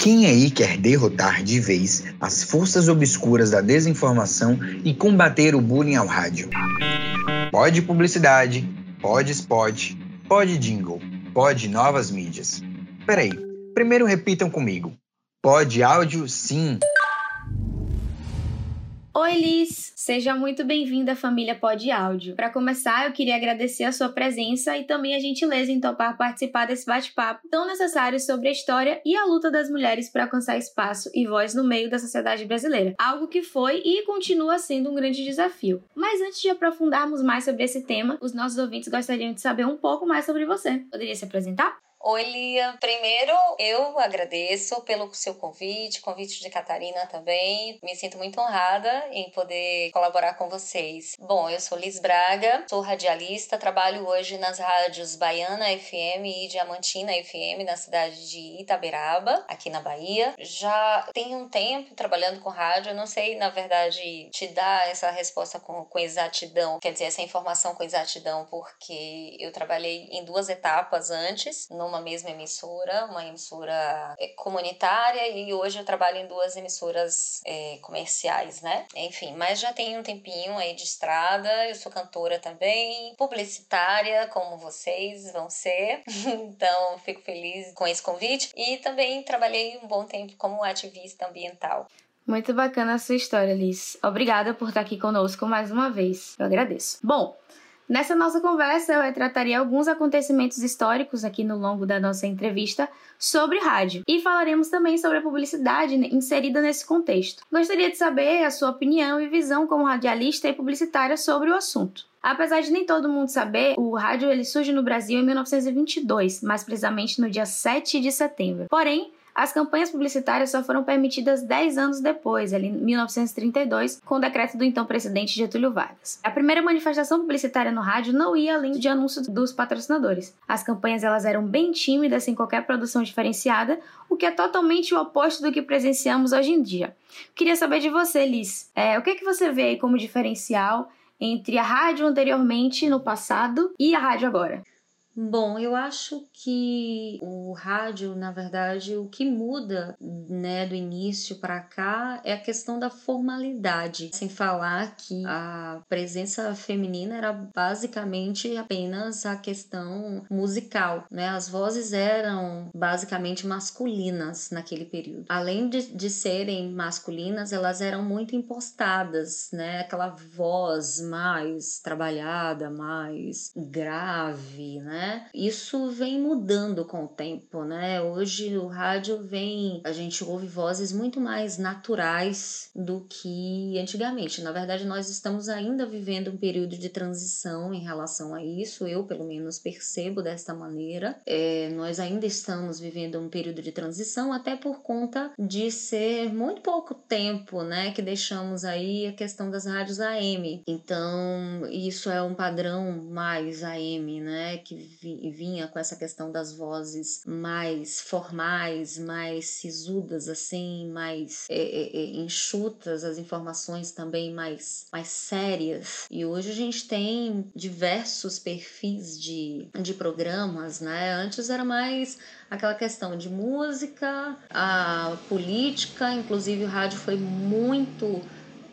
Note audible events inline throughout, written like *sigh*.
Quem aí quer derrotar de vez as forças obscuras da desinformação e combater o bullying ao rádio? Pode publicidade, pode spot, pode jingle, pode novas mídias. Peraí, primeiro repitam comigo. Pode áudio, sim. Oi, Liz! Seja muito bem-vinda à família Pod Áudio. Para começar, eu queria agradecer a sua presença e também a gentileza em topar participar desse bate-papo tão necessário sobre a história e a luta das mulheres para alcançar espaço e voz no meio da sociedade brasileira. Algo que foi e continua sendo um grande desafio. Mas antes de aprofundarmos mais sobre esse tema, os nossos ouvintes gostariam de saber um pouco mais sobre você. Poderia se apresentar? Oi, Lia. Primeiro, eu agradeço pelo seu convite, convite de Catarina também. Me sinto muito honrada em poder colaborar com vocês. Bom, eu sou Liz Braga, sou radialista, trabalho hoje nas rádios Baiana FM e Diamantina FM, na cidade de Itaberaba, aqui na Bahia. Já tenho um tempo trabalhando com rádio, não sei, na verdade, te dar essa resposta com, com exatidão, quer dizer, essa informação com exatidão, porque eu trabalhei em duas etapas antes, no numa mesma emissora, uma emissora é, comunitária, e hoje eu trabalho em duas emissoras é, comerciais, né? Enfim, mas já tenho um tempinho aí de estrada, eu sou cantora também, publicitária, como vocês vão ser, *laughs* então fico feliz com esse convite, e também trabalhei um bom tempo como ativista ambiental. Muito bacana a sua história, Liz. Obrigada por estar aqui conosco mais uma vez. Eu agradeço. Bom, Nessa nossa conversa, eu retrataria alguns acontecimentos históricos aqui no longo da nossa entrevista sobre rádio e falaremos também sobre a publicidade inserida nesse contexto. Gostaria de saber a sua opinião e visão como radialista e publicitária sobre o assunto. Apesar de nem todo mundo saber, o rádio ele surge no Brasil em 1922, mais precisamente no dia 7 de setembro. Porém, as campanhas publicitárias só foram permitidas 10 anos depois, ali em 1932, com o decreto do então presidente Getúlio Vargas. A primeira manifestação publicitária no rádio não ia além de anúncios dos patrocinadores. As campanhas elas eram bem tímidas, sem qualquer produção diferenciada, o que é totalmente o oposto do que presenciamos hoje em dia. Queria saber de você, Liz, é, o que, é que você vê aí como diferencial entre a rádio anteriormente, no passado, e a rádio agora? Bom, eu acho que o rádio, na verdade, o que muda, né, do início para cá é a questão da formalidade, sem falar que a presença feminina era basicamente apenas a questão musical, né? As vozes eram basicamente masculinas naquele período. Além de, de serem masculinas, elas eram muito impostadas, né? Aquela voz mais trabalhada, mais grave, né? Né? Isso vem mudando com o tempo, né? Hoje o rádio vem, a gente ouve vozes muito mais naturais do que antigamente. Na verdade, nós estamos ainda vivendo um período de transição em relação a isso. Eu, pelo menos, percebo desta maneira. É, nós ainda estamos vivendo um período de transição, até por conta de ser muito pouco tempo, né? Que deixamos aí a questão das rádios AM. Então, isso é um padrão mais AM, né? Que vinha com essa questão das vozes mais formais, mais sisudas, assim, mais é, é, é, enxutas, as informações também mais, mais sérias. E hoje a gente tem diversos perfis de, de programas, né? Antes era mais aquela questão de música, a política, inclusive o rádio foi muito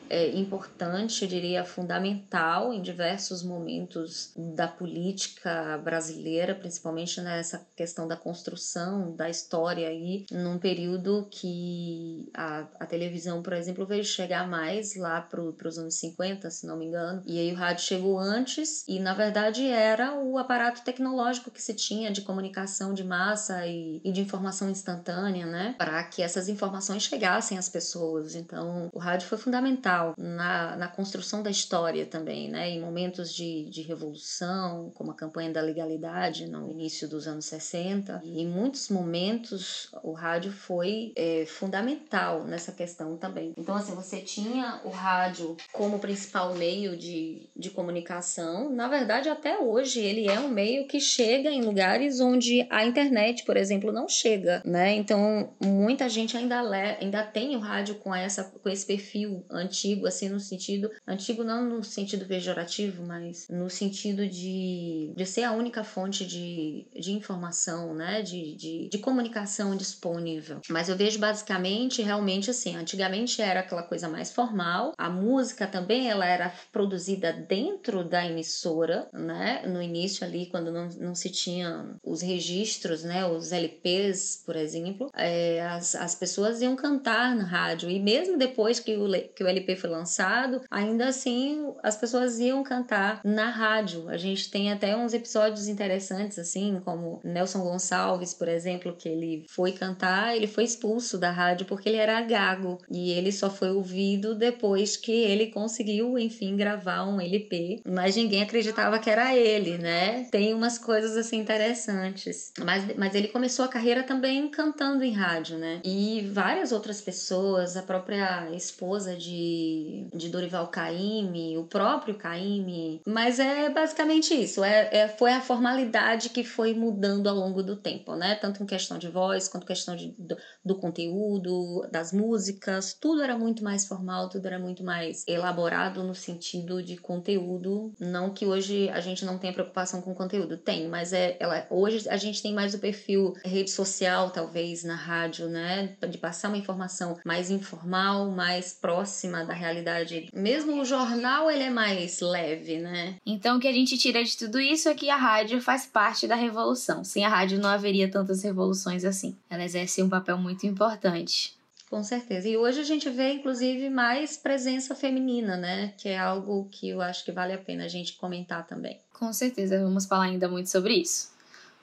é, importante, eu diria fundamental em diversos momentos da política brasileira, principalmente nessa questão da construção da história aí, num período que a, a televisão, por exemplo, veio chegar mais lá para os anos 50, se não me engano, e aí o rádio chegou antes e na verdade era o aparato tecnológico que se tinha de comunicação de massa e, e de informação instantânea, né, para que essas informações chegassem às pessoas. Então, o rádio foi fundamental na, na construção da história também, né? Em momentos de, de revolução, como a campanha da legalidade no início dos anos 60, e em muitos momentos o rádio foi é, fundamental nessa questão também. Então, assim, você tinha o rádio como principal meio de, de comunicação. Na verdade, até hoje, ele é um meio que chega em lugares onde a internet, por exemplo, não chega, né? Então, muita gente ainda, ainda tem o rádio com, essa, com esse perfil antigo antigo, assim, no sentido. Antigo não no sentido pejorativo, mas no sentido de, de ser a única fonte de, de informação, né? De, de, de comunicação disponível. Mas eu vejo basicamente, realmente assim, antigamente era aquela coisa mais formal, a música também ela era produzida dentro da emissora, né? No início ali, quando não, não se tinha os registros, né? Os LPs, por exemplo, é, as, as pessoas iam cantar na rádio. E mesmo depois que o, que o LP foi lançado, ainda assim as pessoas iam cantar na rádio. A gente tem até uns episódios interessantes, assim, como Nelson Gonçalves, por exemplo, que ele foi cantar, ele foi expulso da rádio porque ele era gago. E ele só foi ouvido depois que ele conseguiu, enfim, gravar um LP. Mas ninguém acreditava que era ele, né? Tem umas coisas assim interessantes. Mas, mas ele começou a carreira também cantando em rádio, né? E várias outras pessoas, a própria esposa de, de Dorival Caymmi, o próprio Caymmi. Mas é basicamente isso. É, é, foi a formalidade que foi mudando ao longo do tempo, né? Tanto em questão de voz, quanto questão de, do, do conteúdo, das músicas. Tudo era muito mais formal, tudo era muito mais elaborado no sentido de conteúdo. Não que hoje a gente não tenha preocupação com conteúdo, tem, mas é ela, hoje a gente tem mais o perfil rede social, talvez, na rádio, né? De passar uma informação mais informal, mais próxima da realidade. Mesmo o jornal, ele é mais leve, né? Então, o que a gente tira de tudo isso é que a rádio faz parte da revolução. Sem a rádio não haveria tantas revoluções assim. Ela exerce um papel muito importante. Com certeza. E hoje a gente vê, inclusive, mais presença feminina, né? Que é algo que eu acho que vale a pena a gente comentar também. Com certeza, vamos falar ainda muito sobre isso.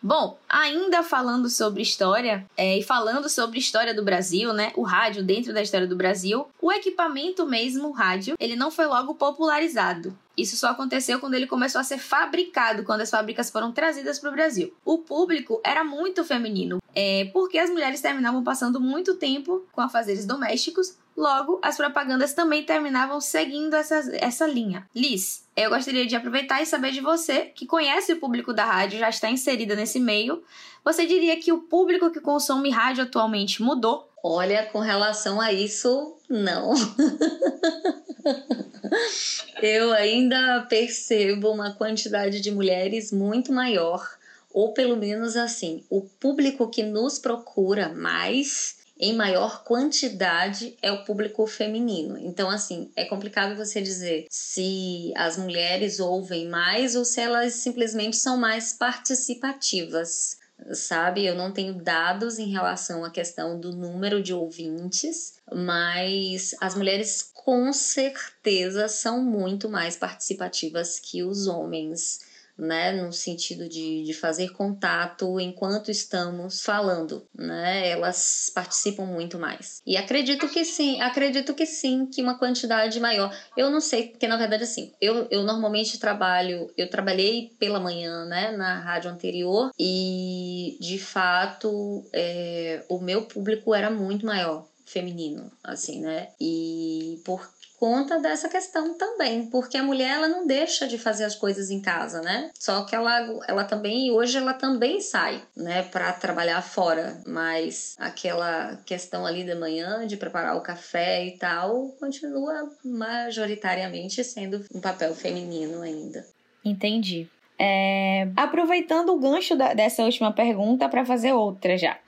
Bom, ainda falando sobre história é, e falando sobre história do Brasil, né? O rádio dentro da história do Brasil, o equipamento mesmo, o rádio, ele não foi logo popularizado. Isso só aconteceu quando ele começou a ser fabricado, quando as fábricas foram trazidas para o Brasil. O público era muito feminino, é, porque as mulheres terminavam passando muito tempo com afazeres domésticos, logo as propagandas também terminavam seguindo essa, essa linha. Liz, eu gostaria de aproveitar e saber de você, que conhece o público da rádio, já está inserida nesse meio. Você diria que o público que consome rádio atualmente mudou? Olha, com relação a isso, não. *laughs* eu ainda percebo uma quantidade de mulheres muito maior, ou pelo menos assim, o público que nos procura mais em maior quantidade é o público feminino. Então, assim, é complicado você dizer se as mulheres ouvem mais ou se elas simplesmente são mais participativas. Sabe, eu não tenho dados em relação à questão do número de ouvintes, mas as mulheres com certeza são muito mais participativas que os homens né, no sentido de, de fazer contato enquanto estamos falando, né, elas participam muito mais. E acredito que sim, acredito que sim, que uma quantidade maior. Eu não sei, porque na verdade assim, eu, eu normalmente trabalho, eu trabalhei pela manhã, né, na rádio anterior e de fato é, o meu público era muito maior feminino, assim, né? E por conta dessa questão também, porque a mulher ela não deixa de fazer as coisas em casa, né? Só que ela, ela também, hoje ela também sai, né, para trabalhar fora, mas aquela questão ali da manhã de preparar o café e tal continua majoritariamente sendo um papel feminino ainda. Entendi. É... Aproveitando o gancho da, dessa última pergunta para fazer outra já.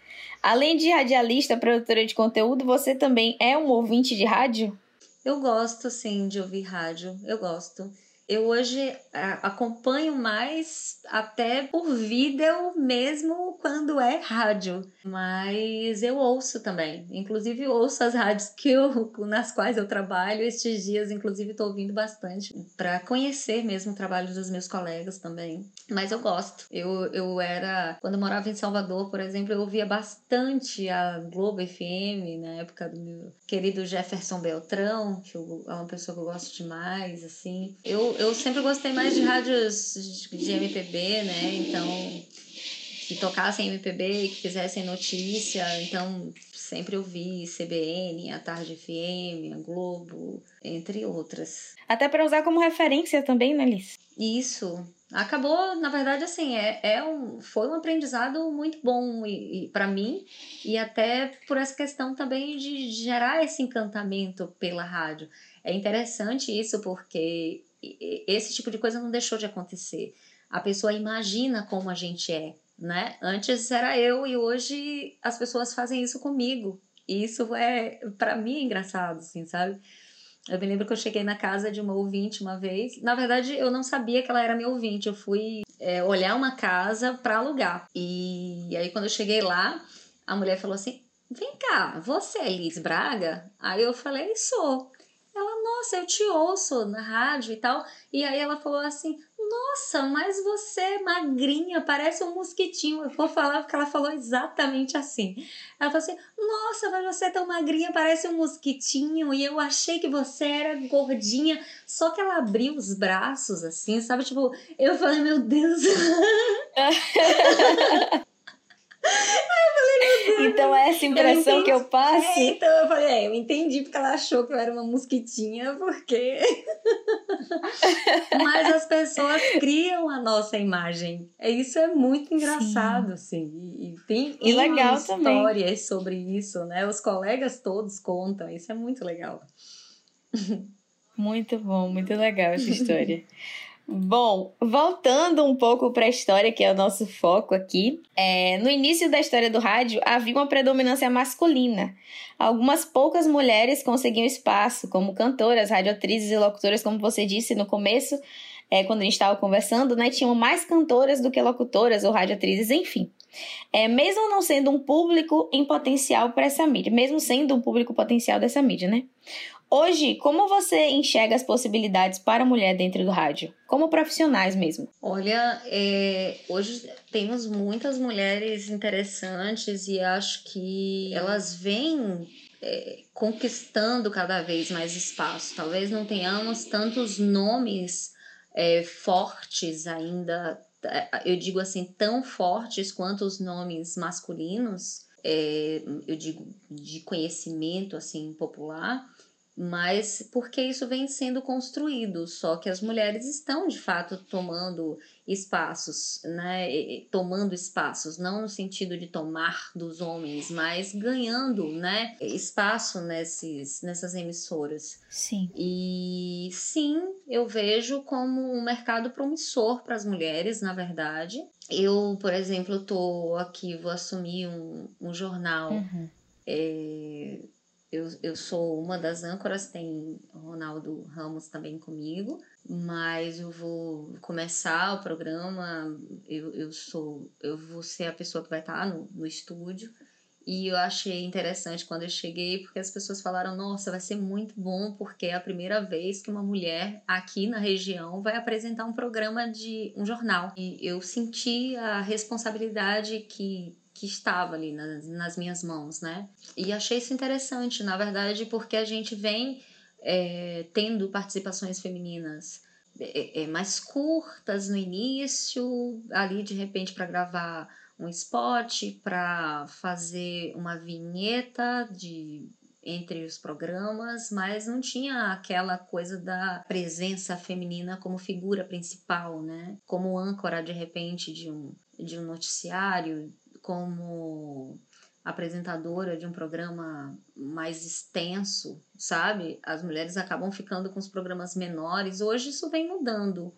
Além de radialista, produtora de conteúdo, você também é um ouvinte de rádio? Eu gosto, sim, de ouvir rádio. Eu gosto. Eu hoje acompanho mais até por vídeo mesmo quando é rádio, mas eu ouço também. Inclusive ouço as rádios que eu, nas quais eu trabalho. Estes dias, inclusive, estou ouvindo bastante para conhecer mesmo o trabalho dos meus colegas também. Mas eu gosto. Eu, eu era quando eu morava em Salvador, por exemplo, eu ouvia bastante a Globo FM na época do meu querido Jefferson Beltrão, que é uma pessoa que eu gosto demais, assim. Eu eu sempre gostei mais de rádios de MPB, né? Então, que tocassem MPB que fizessem notícia. Então, sempre ouvi CBN, a Tarde FM, a Globo, entre outras. Até para usar como referência também, né, Liz? Isso. Acabou, na verdade, assim, é, é um, foi um aprendizado muito bom e, e para mim, e até por essa questão também de gerar esse encantamento pela rádio é interessante isso porque esse tipo de coisa não deixou de acontecer. A pessoa imagina como a gente é, né? Antes era eu e hoje as pessoas fazem isso comigo. E isso é, para mim, é engraçado, assim, sabe? Eu me lembro que eu cheguei na casa de uma ouvinte uma vez. Na verdade, eu não sabia que ela era minha ouvinte. Eu fui é, olhar uma casa para alugar. E aí, quando eu cheguei lá, a mulher falou assim: Vem cá, você é Liz Braga? Aí eu falei: Sou. Nossa, eu te ouço na rádio e tal. E aí ela falou assim: Nossa, mas você é magrinha, parece um mosquitinho. Eu vou falar porque ela falou exatamente assim. Ela falou assim: Nossa, mas você é tão magrinha, parece um mosquitinho. E eu achei que você era gordinha. Só que ela abriu os braços assim, sabe? Tipo, eu falei: Meu Deus. *laughs* *laughs* Então é essa impressão eu que eu passo. É, então eu falei, é, eu entendi porque ela achou que eu era uma mosquitinha, porque. *laughs* Mas as pessoas criam a nossa imagem. É, isso é muito engraçado, Sim. assim. E, e tem e legal histórias também. sobre isso, né? Os colegas todos contam, isso é muito legal. *laughs* Muito bom, muito legal essa história. Bom, voltando um pouco para a história, que é o nosso foco aqui, é, no início da história do rádio havia uma predominância masculina. Algumas poucas mulheres conseguiam espaço, como cantoras, radioatrizes e locutoras, como você disse no começo, é, quando a gente estava conversando, né? Tinham mais cantoras do que locutoras ou radioatrizes, enfim. É, mesmo não sendo um público em potencial para essa mídia, mesmo sendo um público potencial dessa mídia, né? Hoje, como você enxerga as possibilidades para a mulher dentro do rádio? Como profissionais mesmo? Olha, é, hoje temos muitas mulheres interessantes e acho que elas vêm é, conquistando cada vez mais espaço. Talvez não tenhamos tantos nomes é, fortes ainda, é, eu digo assim, tão fortes quanto os nomes masculinos, é, eu digo de conhecimento assim popular mas porque isso vem sendo construído, só que as mulheres estão de fato tomando espaços, né? Tomando espaços, não no sentido de tomar dos homens, mas ganhando, né? Espaço nesses, nessas emissoras. Sim. E sim, eu vejo como um mercado promissor para as mulheres, na verdade. Eu, por exemplo, estou aqui, vou assumir um, um jornal. Uhum. É, eu, eu sou uma das âncoras, tem Ronaldo Ramos também comigo, mas eu vou começar o programa, eu, eu sou, eu vou ser a pessoa que vai estar no, no estúdio. E eu achei interessante quando eu cheguei, porque as pessoas falaram: nossa, vai ser muito bom, porque é a primeira vez que uma mulher aqui na região vai apresentar um programa de um jornal. E eu senti a responsabilidade que que estava ali nas, minhas mãos, né? E achei isso interessante, na verdade, porque a gente vem é, tendo participações femininas é, é, mais curtas no início, ali de repente para gravar um spot, para fazer uma vinheta de entre os programas, mas não tinha aquela coisa da presença feminina como figura principal, né? Como âncora de repente de um de um noticiário, como apresentadora de um programa mais extenso, sabe? As mulheres acabam ficando com os programas menores. Hoje isso vem mudando,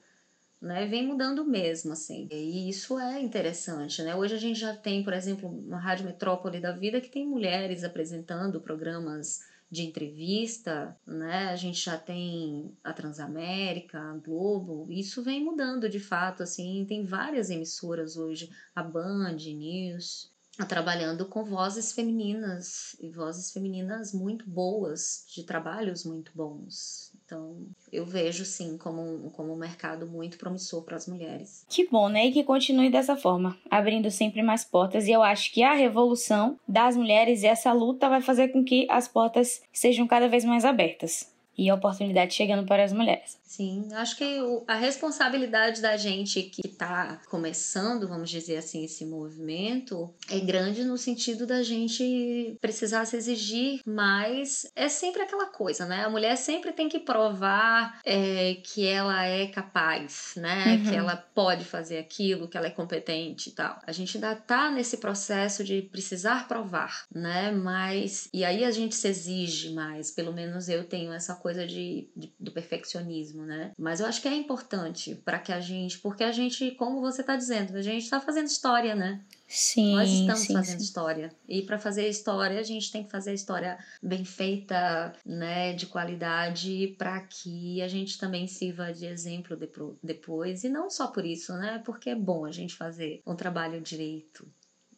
né? Vem mudando mesmo, assim. E isso é interessante, né? Hoje a gente já tem, por exemplo, uma Rádio Metrópole da Vida que tem mulheres apresentando programas de entrevista, né? A gente já tem a Transamérica, a Globo, isso vem mudando de fato, assim, tem várias emissoras hoje, a Band News, trabalhando com vozes femininas e vozes femininas muito boas, de trabalhos muito bons. Então, eu vejo sim como um, como um mercado muito promissor para as mulheres. Que bom, né? E que continue dessa forma, abrindo sempre mais portas. E eu acho que a revolução das mulheres e essa luta vai fazer com que as portas sejam cada vez mais abertas e a oportunidade chegando para as mulheres. Sim, acho que a responsabilidade da gente que está começando, vamos dizer assim, esse movimento é grande no sentido da gente precisar se exigir mais. É sempre aquela coisa, né? A mulher sempre tem que provar é, que ela é capaz, né? Uhum. Que ela pode fazer aquilo, que ela é competente e tal. A gente ainda tá nesse processo de precisar provar, né? Mas e aí a gente se exige mais. Pelo menos eu tenho essa coisa coisa de, de do perfeccionismo, né? Mas eu acho que é importante para que a gente, porque a gente, como você está dizendo, a gente está fazendo história, né? Sim. Nós estamos sim, fazendo sim. história. E para fazer história, a gente tem que fazer a história bem feita, né, de qualidade, para que a gente também sirva de exemplo depois. E não só por isso, né? Porque é bom a gente fazer um trabalho direito,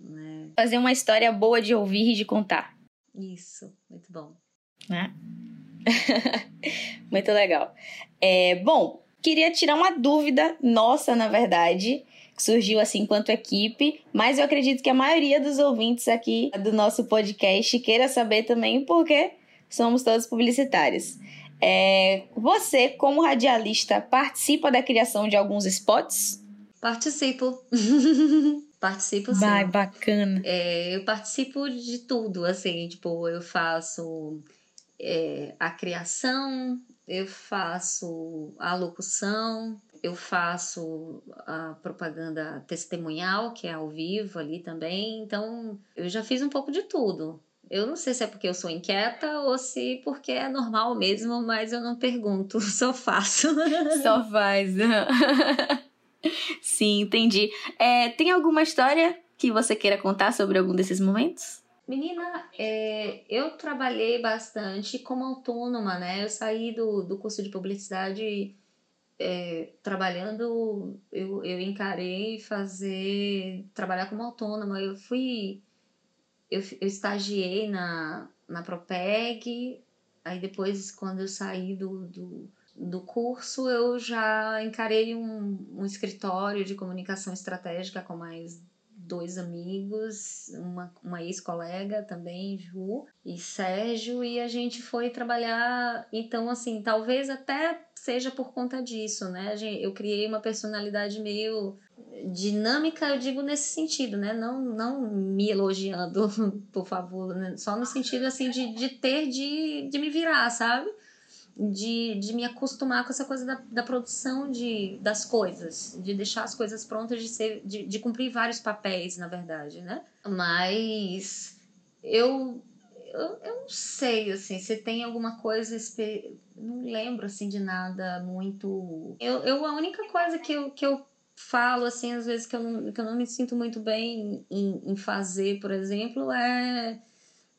né? Fazer uma história boa de ouvir e de contar, Isso, muito bom. né? *laughs* Muito legal. É, bom, queria tirar uma dúvida nossa, na verdade, que surgiu assim enquanto equipe, mas eu acredito que a maioria dos ouvintes aqui do nosso podcast queira saber também porque somos todos publicitários. É, você, como radialista, participa da criação de alguns spots? Participo. *laughs* Participo sim. Vai, bacana. É, eu participo de tudo, assim, tipo, eu faço é, a criação, eu faço a locução, eu faço a propaganda testemunhal, que é ao vivo ali também, então eu já fiz um pouco de tudo. Eu não sei se é porque eu sou inquieta ou se porque é normal mesmo, mas eu não pergunto, *laughs* só faço. Só faz. *laughs* Sim, entendi. É, tem alguma história que você queira contar sobre algum desses momentos? Menina, é, eu trabalhei bastante como autônoma, né? Eu saí do, do curso de publicidade é, trabalhando, eu, eu encarei fazer, trabalhar como autônoma. Eu fui, eu, eu estagiei na, na Propeg, aí depois, quando eu saí do, do, do curso, eu já encarei um, um escritório de comunicação estratégica com mais dois amigos, uma, uma ex-colega também, Ju e Sérgio, e a gente foi trabalhar. Então, assim, talvez até seja por conta disso, né? Eu criei uma personalidade meio dinâmica, eu digo nesse sentido, né? Não, não me elogiando, *laughs* por favor, né? só no sentido, assim, de, de ter de, de me virar, sabe? De, de me acostumar com essa coisa da, da produção de, das coisas, de deixar as coisas prontas, de, ser, de, de cumprir vários papéis, na verdade, né? Mas eu, eu, eu não sei, assim, se tem alguma coisa, não lembro, assim, de nada muito... Eu, eu a única coisa que eu, que eu falo, assim, às vezes que eu não, que eu não me sinto muito bem em, em fazer, por exemplo, é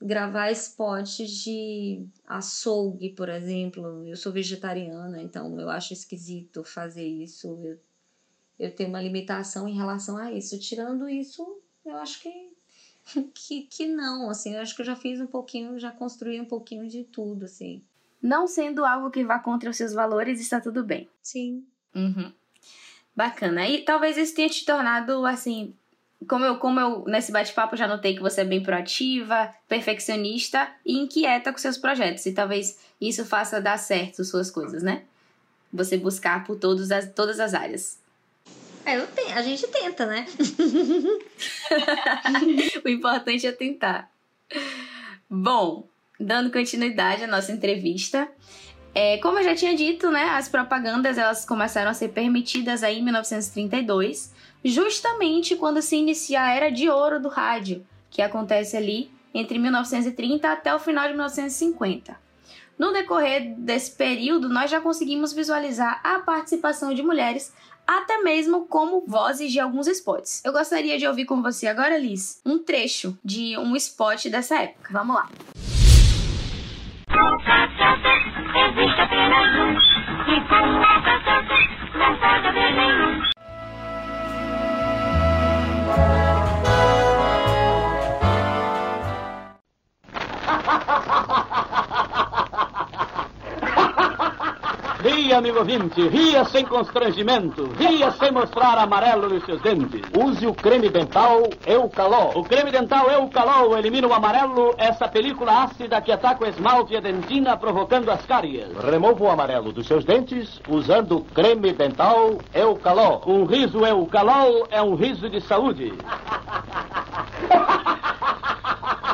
gravar spots de açougue, por exemplo. Eu sou vegetariana, então eu acho esquisito fazer isso. Eu, eu tenho uma limitação em relação a isso. Tirando isso, eu acho que, *laughs* que, que não, assim. Eu acho que eu já fiz um pouquinho, já construí um pouquinho de tudo, assim. Não sendo algo que vá contra os seus valores, está tudo bem. Sim. Uhum. Bacana. E talvez isso tenha te tornado, assim, como eu, como eu nesse bate-papo já notei que você é bem proativa, perfeccionista e inquieta com seus projetos. E talvez isso faça dar certo suas coisas, né? Você buscar por todos as, todas as áreas. É, eu tenho, a gente tenta, né? *laughs* o importante é tentar. Bom, dando continuidade à nossa entrevista, é, como eu já tinha dito, né, as propagandas elas começaram a ser permitidas aí em 1932, justamente quando se inicia a era de ouro do rádio, que acontece ali entre 1930 até o final de 1950. No decorrer desse período, nós já conseguimos visualizar a participação de mulheres até mesmo como vozes de alguns spots. Eu gostaria de ouvir com você agora, Liz, um trecho de um spot dessa época. Vamos lá. Existe apenas um, e com *laughs* Ria, amigo ouvinte, ria sem constrangimento, ria sem mostrar amarelo nos seus dentes. Use o creme dental Eucalol. O creme dental Eucalol elimina o amarelo, essa película ácida que ataca o esmalte e a dentina, provocando as cáries. Remova o amarelo dos seus dentes usando o creme dental Eucalol. Um riso Eucalol é um riso de saúde. *laughs*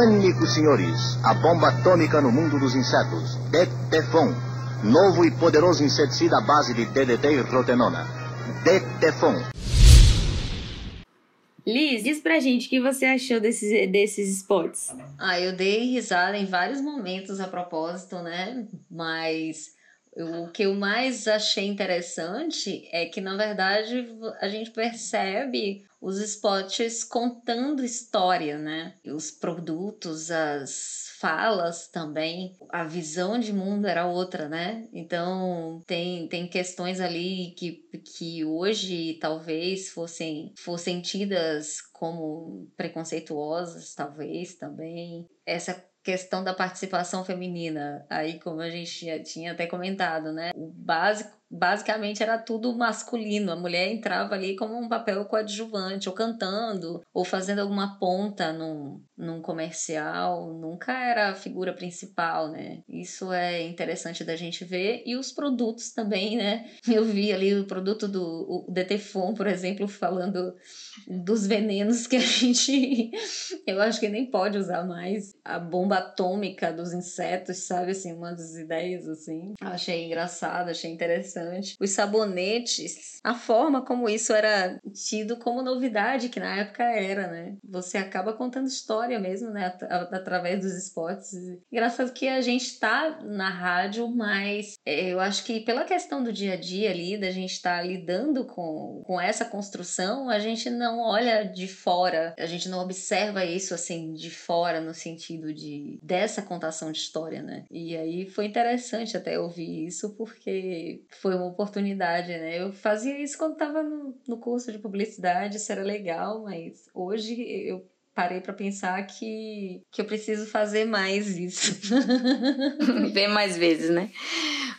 Pânico, senhores! A bomba atômica no mundo dos insetos. Detefon. Novo e poderoso inseticida à base de DDT e rotenona. Detefon. Liz, diz pra gente o que você achou desses, desses spots. Ah, eu dei risada em vários momentos a propósito, né? Mas o que eu mais achei interessante é que, na verdade, a gente percebe os spots contando história, né? Os produtos, as falas também, a visão de mundo era outra, né? Então tem, tem questões ali que, que hoje talvez fossem, fossem tidas como preconceituosas, talvez também. Essa questão da participação feminina, aí como a gente já tinha até comentado, né? O básico basicamente era tudo masculino. A mulher entrava ali como um papel coadjuvante, ou cantando, ou fazendo alguma ponta num, num comercial. Nunca era a figura principal, né? Isso é interessante da gente ver. E os produtos também, né? *laughs* Eu vi ali o produto do o Detefon, por exemplo, falando dos venenos que a *laughs* gente. Eu acho que nem pode usar mais. A bomba atômica dos insetos, sabe? Assim, uma das ideias, assim. Achei engraçado, achei interessante. Os sabonetes, a forma como isso era tido como novidade, que na época era, né? Você acaba contando história mesmo, né? Através dos spots. Engraçado que a gente tá na rádio, mas é, eu acho que pela questão do dia a dia ali, da gente estar tá lidando com, com essa construção, a gente não olha de fora, a gente não observa isso assim de fora no sentido de dessa contação de história, né? E aí foi interessante até ouvir isso porque foi foi uma oportunidade, né? Eu fazia isso quando estava no, no curso de publicidade, isso era legal, mas hoje eu parei para pensar que, que eu preciso fazer mais isso. *laughs* Ver mais vezes, né?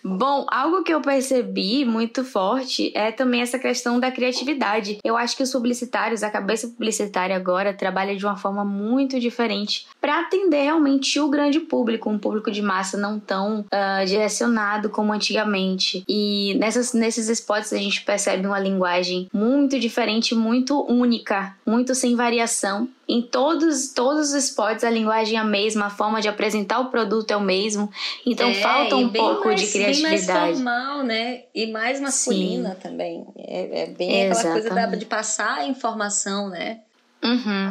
Bom, algo que eu percebi muito forte é também essa questão da criatividade. Eu acho que os publicitários, a cabeça publicitária agora trabalha de uma forma muito diferente para atender realmente o grande público, um público de massa não tão uh, direcionado como antigamente. E nessas, nesses spots a gente percebe uma linguagem muito diferente, muito única, muito sem variação em todos, todos os spots a linguagem é a mesma, a forma de apresentar o produto é o mesmo. Então é, falta um pouco mais, de criatividade. Bem mais formal, né? E mais masculina Sim. também. É, é bem aquela coisa da, de passar a informação, né? Uhum.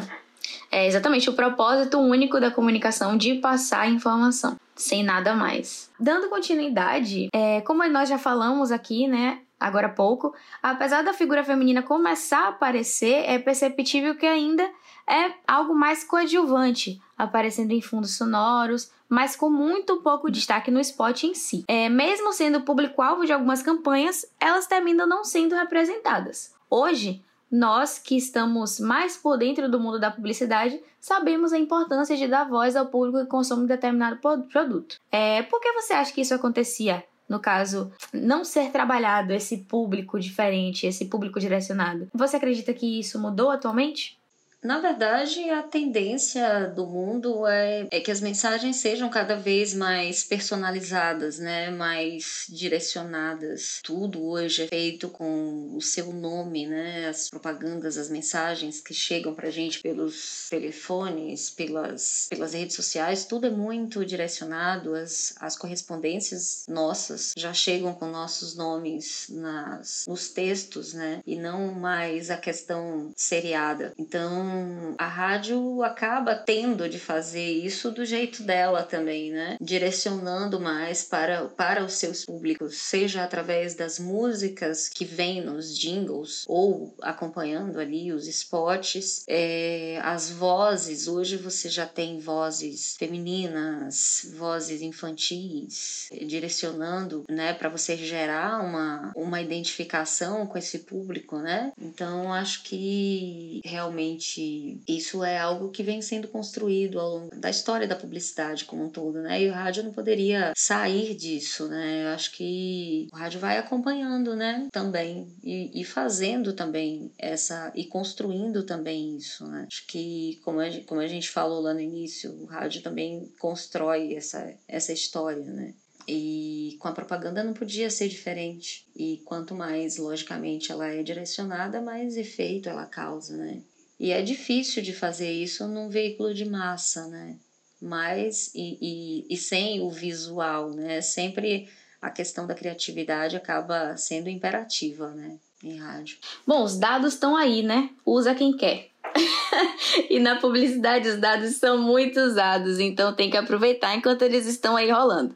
É exatamente o propósito único da comunicação de passar a informação, sem nada mais. Dando continuidade, é, como nós já falamos aqui, né? Agora há pouco, apesar da figura feminina começar a aparecer, é perceptível que ainda é algo mais coadjuvante, aparecendo em fundos sonoros, mas com muito pouco destaque no spot em si. É, mesmo sendo público-alvo de algumas campanhas, elas terminam não sendo representadas. Hoje, nós que estamos mais por dentro do mundo da publicidade sabemos a importância de dar voz ao público que consome determinado produto. É, por que você acha que isso acontecia? No caso, não ser trabalhado esse público diferente, esse público direcionado. Você acredita que isso mudou atualmente? Na verdade, a tendência do mundo é, é que as mensagens sejam cada vez mais personalizadas, né? mais direcionadas. Tudo hoje é feito com o seu nome, né? as propagandas, as mensagens que chegam para a gente pelos telefones, pelas, pelas redes sociais, tudo é muito direcionado. As, as correspondências nossas já chegam com nossos nomes nas, nos textos, né? e não mais a questão seriada. Então, a rádio acaba tendo de fazer isso do jeito dela também, né? Direcionando mais para, para os seus públicos, seja através das músicas que vêm nos jingles ou acompanhando ali os spots, é, as vozes. Hoje você já tem vozes femininas, vozes infantis, direcionando, né, para você gerar uma, uma identificação com esse público, né? Então acho que realmente isso é algo que vem sendo construído ao longo da história da publicidade como um todo, né? E o rádio não poderia sair disso, né? Eu acho que o rádio vai acompanhando, né? Também e, e fazendo também essa e construindo também isso, né? Acho que como a, como a gente falou lá no início, o rádio também constrói essa essa história, né? E com a propaganda não podia ser diferente. E quanto mais, logicamente, ela é direcionada, mais efeito ela causa, né? E é difícil de fazer isso num veículo de massa, né? Mas, e, e, e sem o visual, né? Sempre a questão da criatividade acaba sendo imperativa, né? em rádio. Bom, os dados estão aí, né? Usa quem quer. *laughs* e na publicidade os dados são muito usados, então tem que aproveitar enquanto eles estão aí rolando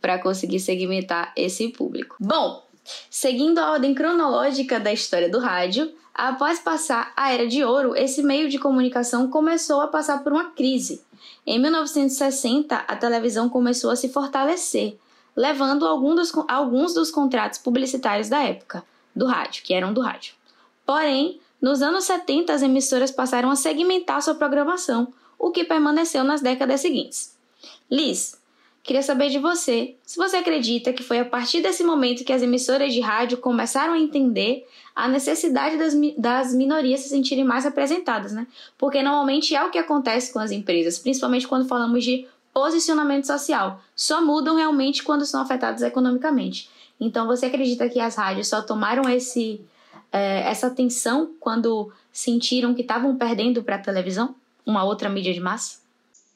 para conseguir segmentar esse público. Bom, seguindo a ordem cronológica da história do rádio, após passar a era de ouro, esse meio de comunicação começou a passar por uma crise. Em 1960, a televisão começou a se fortalecer, levando alguns dos, alguns dos contratos publicitários da época do rádio, que eram do rádio. Porém, nos anos 70, as emissoras passaram a segmentar sua programação, o que permaneceu nas décadas seguintes. Liz, queria saber de você se você acredita que foi a partir desse momento que as emissoras de rádio começaram a entender a necessidade das, das minorias se sentirem mais representadas, né? Porque normalmente é o que acontece com as empresas, principalmente quando falamos de posicionamento social. Só mudam realmente quando são afetadas economicamente. Então, você acredita que as rádios só tomaram esse é, essa tensão quando sentiram que estavam perdendo para a televisão, uma outra mídia de massa?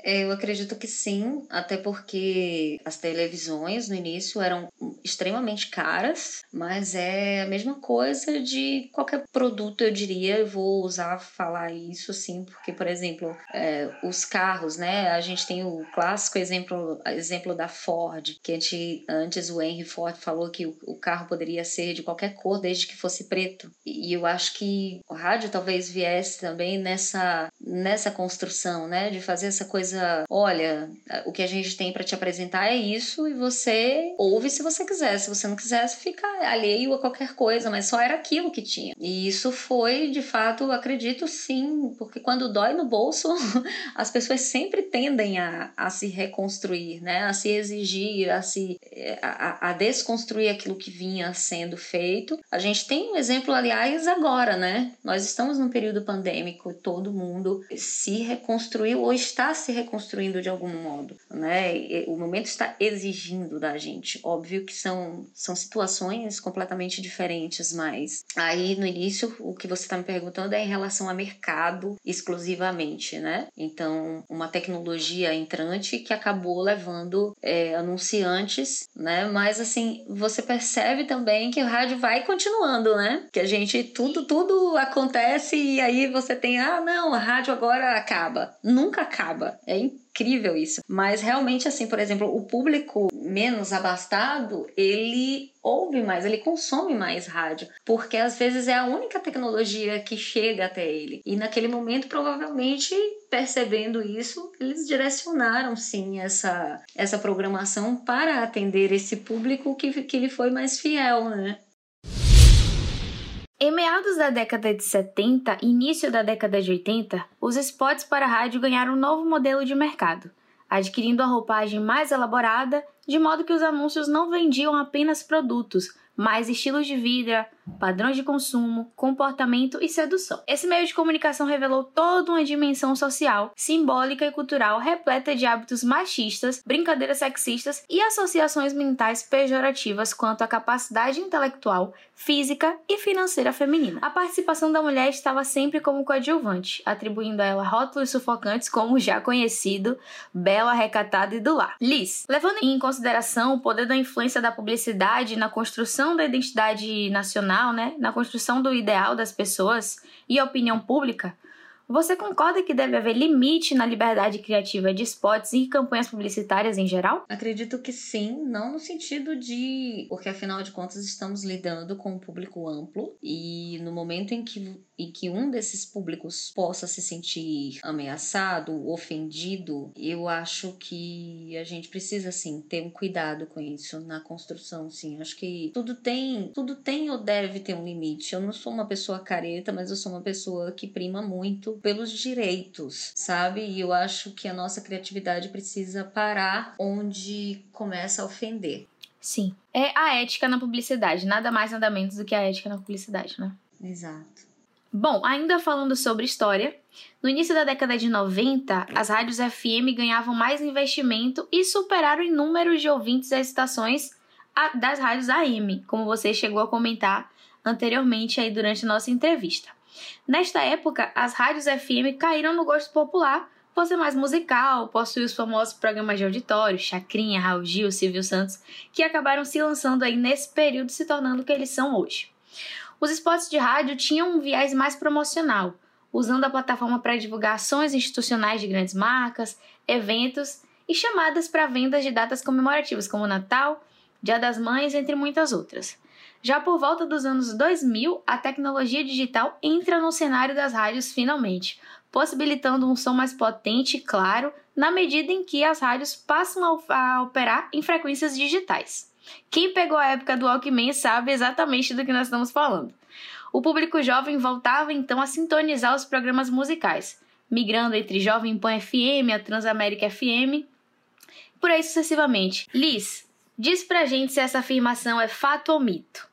Eu acredito que sim, até porque as televisões no início eram extremamente caras, mas é a mesma coisa de qualquer produto, eu diria. Eu vou usar falar isso assim, porque, por exemplo, é, os carros, né? A gente tem o clássico exemplo, exemplo da Ford, que gente, antes o Henry Ford falou que o, o carro poderia ser de qualquer cor desde que fosse preto. E eu acho que o rádio talvez viesse também nessa, nessa construção, né? De fazer essa coisa olha, o que a gente tem para te apresentar é isso e você ouve se você quiser, se você não quiser, você fica alheio a qualquer coisa, mas só era aquilo que tinha. E isso foi, de fato, acredito sim, porque quando dói no bolso, *laughs* as pessoas sempre tendem a, a se reconstruir, né? A se exigir, a se a, a desconstruir aquilo que vinha sendo feito. A gente tem um exemplo, aliás, agora, né? Nós estamos num período pandêmico, todo mundo se reconstruiu ou está se reconstruindo de algum modo, né? O momento está exigindo da gente. Óbvio que são, são situações completamente diferentes, mas aí no início o que você está me perguntando é em relação a mercado exclusivamente, né? Então, uma tecnologia entrante que acabou levando é, anunciantes, né? Mas assim, você percebe também que o rádio vai continuando, né? Que a gente, tudo, tudo acontece e aí você tem, ah, não, a rádio agora acaba. Nunca acaba. É incrível isso. Mas realmente, assim, por exemplo, o público menos abastado, ele ouve mais, ele consome mais rádio, porque às vezes é a única tecnologia que chega até ele. E naquele momento, provavelmente, percebendo isso, eles direcionaram sim essa, essa programação para atender esse público que, que ele foi mais fiel, né? Em meados da década de 70 e início da década de 80, os spots para rádio ganharam um novo modelo de mercado, adquirindo a roupagem mais elaborada, de modo que os anúncios não vendiam apenas produtos, mais estilos de vida, padrões de consumo, comportamento e sedução. Esse meio de comunicação revelou toda uma dimensão social, simbólica e cultural repleta de hábitos machistas, brincadeiras sexistas e associações mentais pejorativas quanto à capacidade intelectual, física e financeira feminina. A participação da mulher estava sempre como coadjuvante, atribuindo a ela rótulos sufocantes como já conhecido, bela, recatada e do lar. Liz, levando em consideração o poder da influência da publicidade na construção da identidade nacional, né, na construção do ideal das pessoas e a opinião pública, você concorda que deve haver limite na liberdade criativa de spots e campanhas publicitárias em geral? Acredito que sim, não no sentido de. Porque afinal de contas estamos lidando com um público amplo e no momento em que, em que um desses públicos possa se sentir ameaçado, ofendido, eu acho que a gente precisa sim ter um cuidado com isso na construção, sim. Acho que tudo tem, tudo tem ou deve ter um limite. Eu não sou uma pessoa careta, mas eu sou uma pessoa que prima muito pelos direitos, sabe? E eu acho que a nossa criatividade precisa parar onde começa a ofender. Sim. É a ética na publicidade, nada mais nada menos do que a ética na publicidade, né? Exato. Bom, ainda falando sobre história, no início da década de 90, as rádios FM ganhavam mais investimento e superaram em número de ouvintes as estações das rádios AM, como você chegou a comentar anteriormente aí durante a nossa entrevista. Nesta época, as rádios FM caíram no gosto popular por ser mais musical, possuir os famosos programas de auditório, Chacrinha, Raul Gil, Silvio Santos, que acabaram se lançando aí nesse período se tornando o que eles são hoje. Os spots de rádio tinham um viés mais promocional, usando a plataforma para divulgar ações institucionais de grandes marcas, eventos e chamadas para vendas de datas comemorativas como Natal, Dia das Mães, entre muitas outras. Já por volta dos anos 2000, a tecnologia digital entra no cenário das rádios finalmente, possibilitando um som mais potente e claro na medida em que as rádios passam a operar em frequências digitais. Quem pegou a época do Walkman sabe exatamente do que nós estamos falando. O público jovem voltava então a sintonizar os programas musicais, migrando entre Jovem Pan FM, a Transamérica FM, por aí sucessivamente. Liz, diz pra gente se essa afirmação é fato ou mito.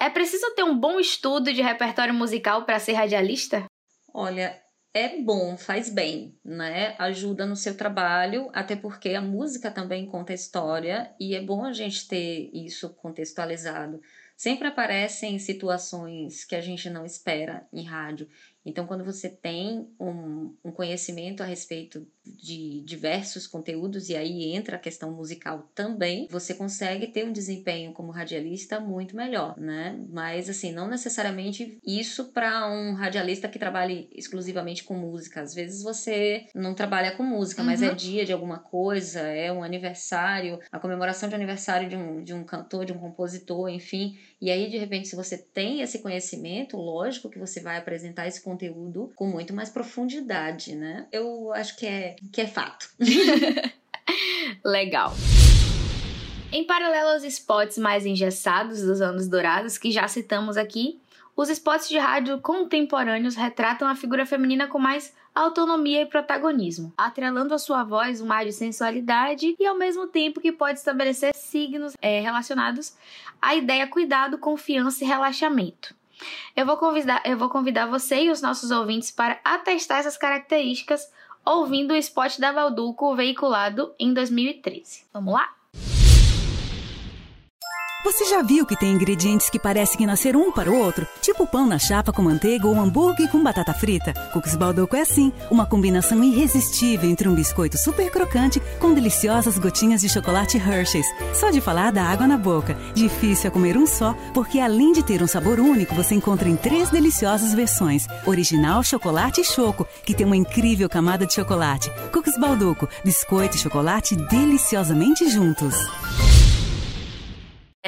É preciso ter um bom estudo de repertório musical para ser radialista? Olha, é bom, faz bem, né? Ajuda no seu trabalho, até porque a música também conta história e é bom a gente ter isso contextualizado. Sempre aparecem situações que a gente não espera em rádio. Então, quando você tem um, um, conhecimento a respeito de diversos conteúdos, e aí entra a questão musical também, você consegue ter um desempenho como radialista muito melhor, né? Mas, assim, não necessariamente isso para um radialista que trabalhe exclusivamente com música. Às vezes você não trabalha com música, uhum. mas é uhum. dia de alguma coisa, é um aniversário, a comemoração de aniversário de um, de um cantor, de um compositor, enfim. E aí, de repente, se você tem esse conhecimento, lógico que você vai apresentar esse conteúdo com muito mais profundidade, né? Eu acho que que é fato. *laughs* Legal. Em paralelo aos spots mais engessados dos anos dourados que já citamos aqui, os spots de rádio contemporâneos retratam a figura feminina com mais autonomia e protagonismo, atrelando a sua voz um ar de sensualidade e ao mesmo tempo que pode estabelecer signos é, relacionados à ideia cuidado, confiança e relaxamento. Eu vou convidar, eu vou convidar você e os nossos ouvintes para atestar essas características ouvindo o spot da Valduco veiculado em 2013. Vamos lá? Você já viu que tem ingredientes que parecem que nasceram um para o outro? Tipo pão na chapa com manteiga ou hambúrguer com batata frita? Cookies Baldoco é assim, uma combinação irresistível entre um biscoito super crocante com deliciosas gotinhas de chocolate Hershey's. Só de falar da água na boca. Difícil é comer um só, porque além de ter um sabor único, você encontra em três deliciosas versões. Original, chocolate e choco, que tem uma incrível camada de chocolate. Cookies Baldoco, biscoito e chocolate deliciosamente juntos.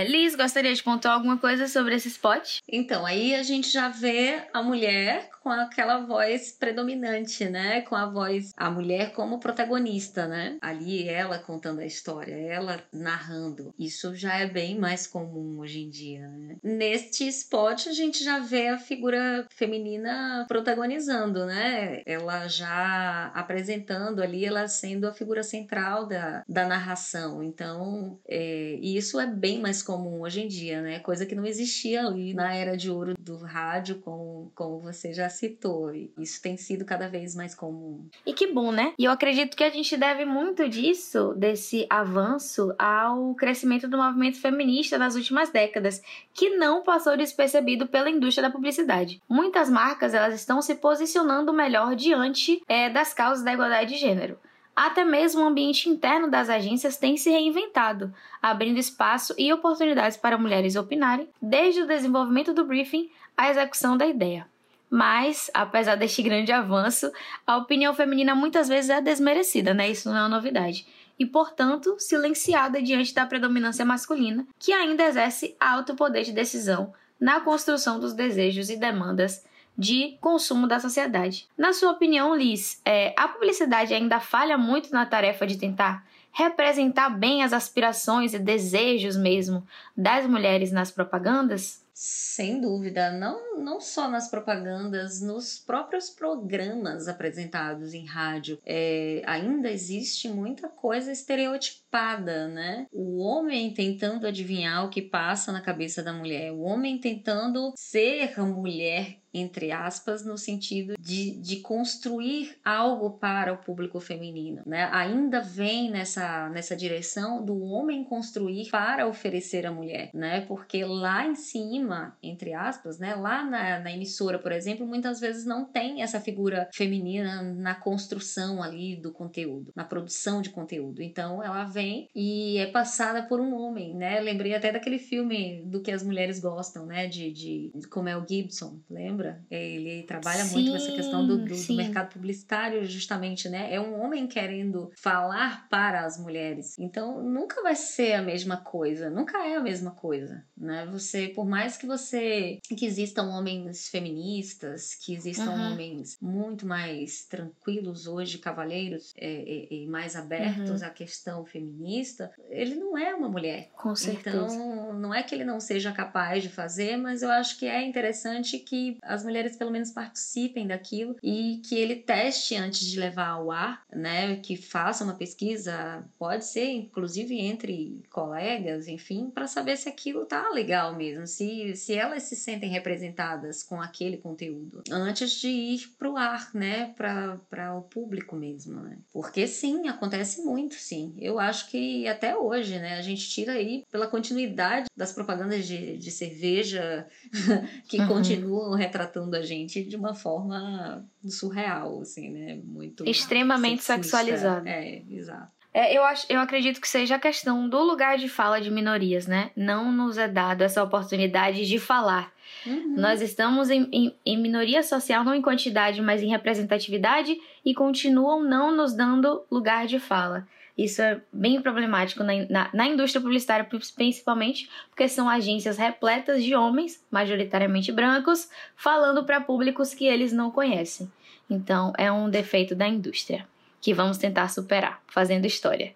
Liz, gostaria de pontuar alguma coisa sobre esse spot? Então, aí a gente já vê a mulher com aquela voz predominante, né? Com a voz, a mulher como protagonista, né? Ali ela contando a história, ela narrando. Isso já é bem mais comum hoje em dia, né? Neste spot a gente já vê a figura feminina protagonizando, né? Ela já apresentando ali, ela sendo a figura central da, da narração. Então, é, isso é bem mais comum hoje em dia, né? Coisa que não existia ali na era de ouro do rádio, como, como você já citou. Isso tem sido cada vez mais comum. E que bom, né? E eu acredito que a gente deve muito disso, desse avanço, ao crescimento do movimento feminista nas últimas décadas, que não passou despercebido pela indústria da publicidade. Muitas marcas elas estão se posicionando melhor diante é, das causas da igualdade de gênero. Até mesmo o ambiente interno das agências tem se reinventado, abrindo espaço e oportunidades para mulheres opinarem, desde o desenvolvimento do briefing à execução da ideia. Mas, apesar deste grande avanço, a opinião feminina muitas vezes é desmerecida, né? Isso não é uma novidade. E, portanto, silenciada diante da predominância masculina, que ainda exerce alto poder de decisão na construção dos desejos e demandas de consumo da sociedade. Na sua opinião, Liz, é, a publicidade ainda falha muito na tarefa de tentar representar bem as aspirações e desejos mesmo das mulheres nas propagandas? Sem dúvida, não, não só nas propagandas, nos próprios programas apresentados em rádio. É, ainda existe muita coisa estereotipada, né? O homem tentando adivinhar o que passa na cabeça da mulher, o homem tentando ser mulher entre aspas, no sentido de, de construir algo para o público feminino. Né? Ainda vem nessa, nessa direção do homem construir para oferecer à mulher, né? porque lá em cima entre aspas, né? Lá na, na emissora, por exemplo, muitas vezes não tem essa figura feminina na construção ali do conteúdo, na produção de conteúdo. Então ela vem e é passada por um homem, né? Lembrei até daquele filme do que as mulheres gostam, né? De, de como é o Gibson, lembra? Ele trabalha Sim, muito com essa questão do, do, do mercado publicitário, justamente, né? É um homem querendo falar para as mulheres. Então nunca vai ser a mesma coisa, nunca é a mesma coisa, né? Você, por mais que você que existam homens feministas, que existam Uhum. homens muito mais tranquilos hoje, cavalheiros é, e, e mais abertos Uhum. à questão feminista, ele não é uma mulher. Com certeza. Então, não é que ele não seja capaz de fazer, mas eu acho que é interessante que as mulheres pelo menos participem daquilo e que ele teste antes de levar ao ar, né? Que faça uma pesquisa, pode ser inclusive entre colegas, enfim, para saber se aquilo tá legal mesmo, se, se elas se sentem representadas com aquele conteúdo antes de ir pro ar, né? Para o público mesmo, né? Porque sim, acontece muito, sim. Eu acho que até hoje, né? A gente tira aí pela continuidade das propagandas de, de cerveja *laughs* que Uhum. continuam retratando a gente de uma forma surreal, assim, né? Muito Extremamente sexista. sexualizada. É, exato. É, eu, acho, eu acredito que seja a questão do lugar de fala de minorias, né? Não nos é dado essa oportunidade de falar. Uhum. Nós estamos em, em, em minoria social, não em quantidade, mas em representatividade, e continuam não nos dando lugar de fala. Isso é bem problemático na, na, na indústria publicitária, principalmente porque são agências repletas de homens, majoritariamente brancos, falando para públicos que eles não conhecem. Então, é um defeito da indústria que vamos tentar superar, fazendo história.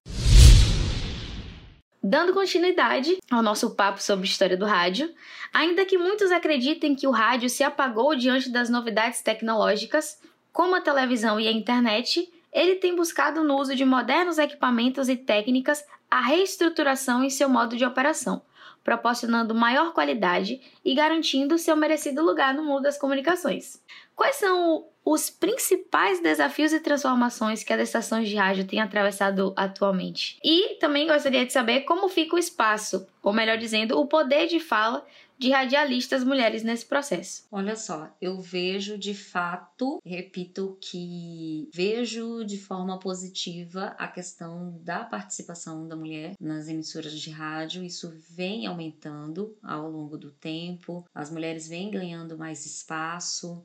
Dando continuidade ao nosso papo sobre história do rádio, ainda que muitos acreditem que o rádio se apagou diante das novidades tecnológicas, como a televisão e a internet, ele tem buscado no uso de modernos equipamentos e técnicas a reestruturação em seu modo de operação, proporcionando maior qualidade e garantindo seu merecido lugar no mundo das comunicações. Quais são os principais desafios e transformações que as estações de rádio têm atravessado atualmente? E também gostaria de saber como fica o espaço, ou melhor dizendo, o poder de fala de radialistas mulheres nesse processo. Olha só, eu vejo de fato, repito que vejo de forma positiva a questão da participação da mulher nas emissoras de rádio. Isso vem aumentando ao longo do tempo, as mulheres vêm ganhando mais espaço.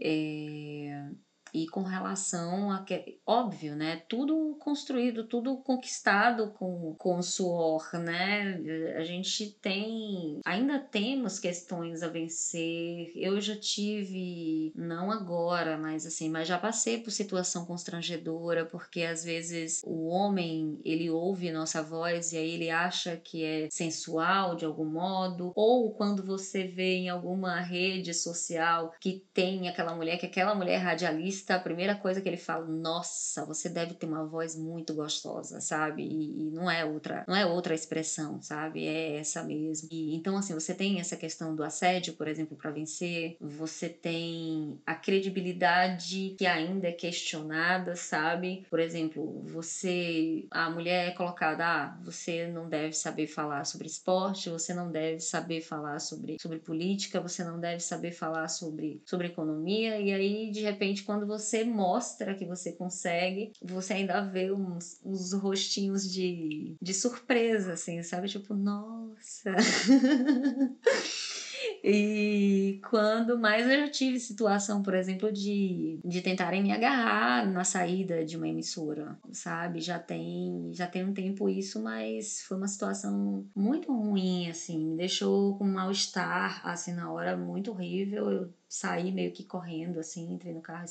É, e com relação a que, óbvio, né? Tudo construído, tudo conquistado com, com suor, né? A gente tem, ainda temos questões a vencer. Eu já tive, não agora, mas assim, mas já passei por situação constrangedora, porque às vezes o homem ele ouve nossa voz e aí ele acha que é sensual de algum modo, ou quando você vê em alguma rede social que tem aquela mulher, que aquela mulher radialista a primeira coisa que ele fala, nossa, você deve ter uma voz muito gostosa, sabe? E, e, não é outra, não é outra expressão, sabe? É essa mesmo. E, então, assim, você tem essa questão do assédio, por exemplo, para vencer, você tem a credibilidade que ainda é questionada, sabe? Por exemplo, você, a mulher é colocada, ah, você não deve saber falar sobre esporte, você não deve saber falar sobre, sobre política, você não deve saber falar sobre, sobre economia, e aí, de repente, quando você mostra que você consegue, você ainda vê uns, uns rostinhos de, de surpresa, assim, sabe? Tipo, nossa. *laughs* E quando mais eu já tive situação, por exemplo, de, de tentarem me agarrar na saída de uma emissora, sabe? Já tem, já tem um tempo isso, mas foi uma situação muito ruim, assim, me deixou com um mal-estar, assim, na hora muito horrível. Eu saí meio que correndo, assim, entrei no carro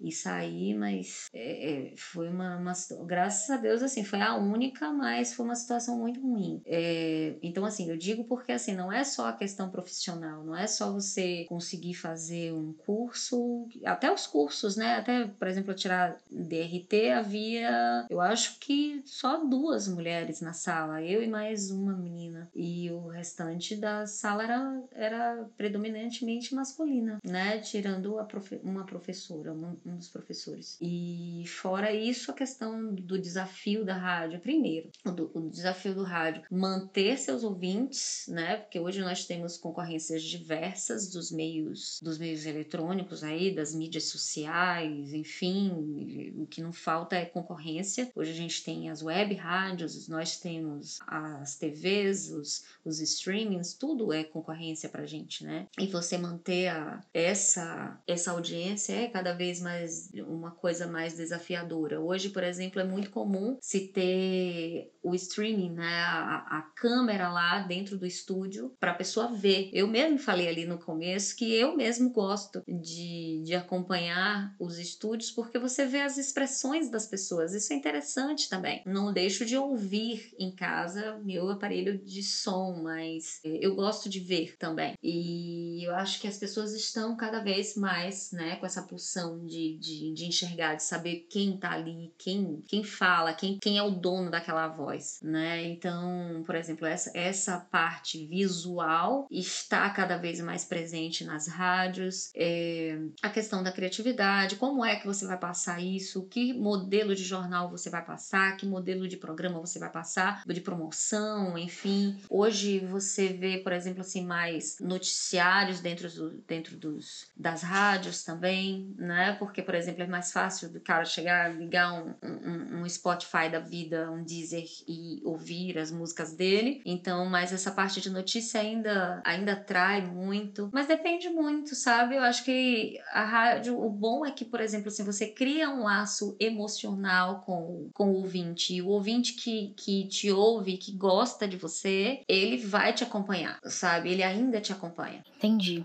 e, saí, mas é, é, foi uma, uma, Graças a Deus, assim, foi a única, mas foi uma situação muito ruim. É, então, assim, eu digo porque, assim, não é só a questão profissional, não é só você conseguir fazer um curso, até os cursos, né? Até, por exemplo, eu tirar DRT, havia, eu acho que só duas mulheres na sala, eu e mais uma menina. E o restante da sala era, era predominantemente masculina, né? Tirando profe uma professora, um, um dos professores. E fora isso, a questão do desafio da rádio. Primeiro, o, do, o desafio do rádio, manter seus ouvintes, né? Porque hoje nós temos concorrências diversas dos meios, dos meios eletrônicos aí, das mídias sociais, enfim, o que não falta é concorrência. Hoje a gente tem as web rádios, nós temos as TVs, os, os streamings, tudo é concorrência pra gente, né? E você manter a, essa, essa audiência é cada vez mais uma coisa mais desafiadora. Hoje, por exemplo, é muito comum se ter o streaming, né? A, a câmera lá dentro do estúdio para a pessoa ver. Eu mesmo falei ali no começo que eu mesmo gosto de, de acompanhar os estúdios porque você vê as expressões das pessoas. Isso é interessante também. Não deixo de ouvir em casa meu aparelho de som, mas eh, eu gosto de ver também. E eu acho que as pessoas estão cada vez mais, né, com essa pulsão de, de, de enxergar, de saber quem tá ali, quem, quem fala, quem, quem é o dono daquela voz, né? Então, por exemplo, essa, essa parte visual está cada vez mais presente nas rádios. É, a questão da criatividade, como é que você vai passar isso, que modelo de jornal você vai passar, que modelo de programa você vai passar, de promoção, enfim. Hoje você vê, por exemplo, assim, mais noticiários dentro, do, dentro dos, das rádios também, né? Porque, por exemplo, é mais fácil do cara chegar, ligar um, um, um Spotify da vida, um Deezer e ouvir as músicas dele. Então, mas essa parte de notícia ainda, ainda atrai muito. Mas depende muito, sabe? Eu acho que a rádio, o bom é que, por exemplo, assim, você cria um laço emocional com, com o ouvinte. E o ouvinte que, que te ouve, que gosta de você, ele vai te acompanhar, sabe? Ele ainda te acompanha. Entendi.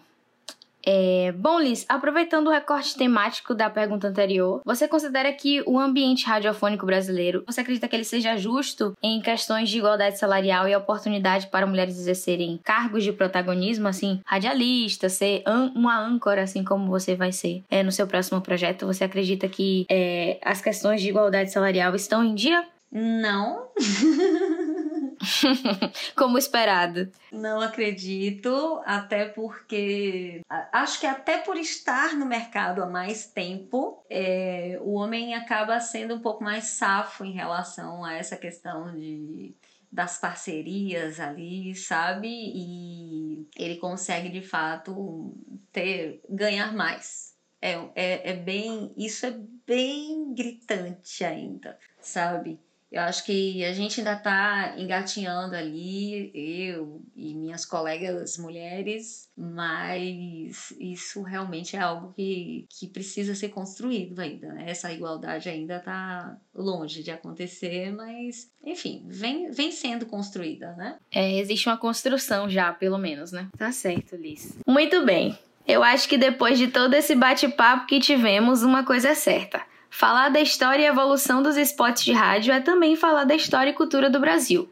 É, bom, Liz, aproveitando o recorte temático da pergunta anterior, você considera que o ambiente radiofônico brasileiro, você acredita que ele seja justo em questões de igualdade salarial e oportunidade para mulheres exercerem cargos de protagonismo, assim, radialista, ser uma âncora, assim como você vai ser é, no seu próximo projeto? Você acredita que é, as questões de igualdade salarial estão em dia? Não. *laughs* *laughs* Como esperado. Não acredito, até porque acho que até por estar no mercado há mais tempo, é, o homem acaba sendo um pouco mais safo em relação a essa questão de das parcerias ali, sabe? E ele consegue de fato ter ganhar mais. É, é, é bem, isso é bem gritante ainda, sabe? Eu acho que a gente ainda está engatinhando ali, eu e minhas colegas mulheres, mas isso realmente é algo que, que precisa ser construído ainda. Né? Essa igualdade ainda está longe de acontecer, mas enfim, vem, vem sendo construída, né? É, existe uma construção já, pelo menos, né? Tá certo, Liz. Muito bem. Eu acho que depois de todo esse bate-papo que tivemos, uma coisa é certa Falar da história e evolução dos spots de rádio é também falar da história e cultura do Brasil.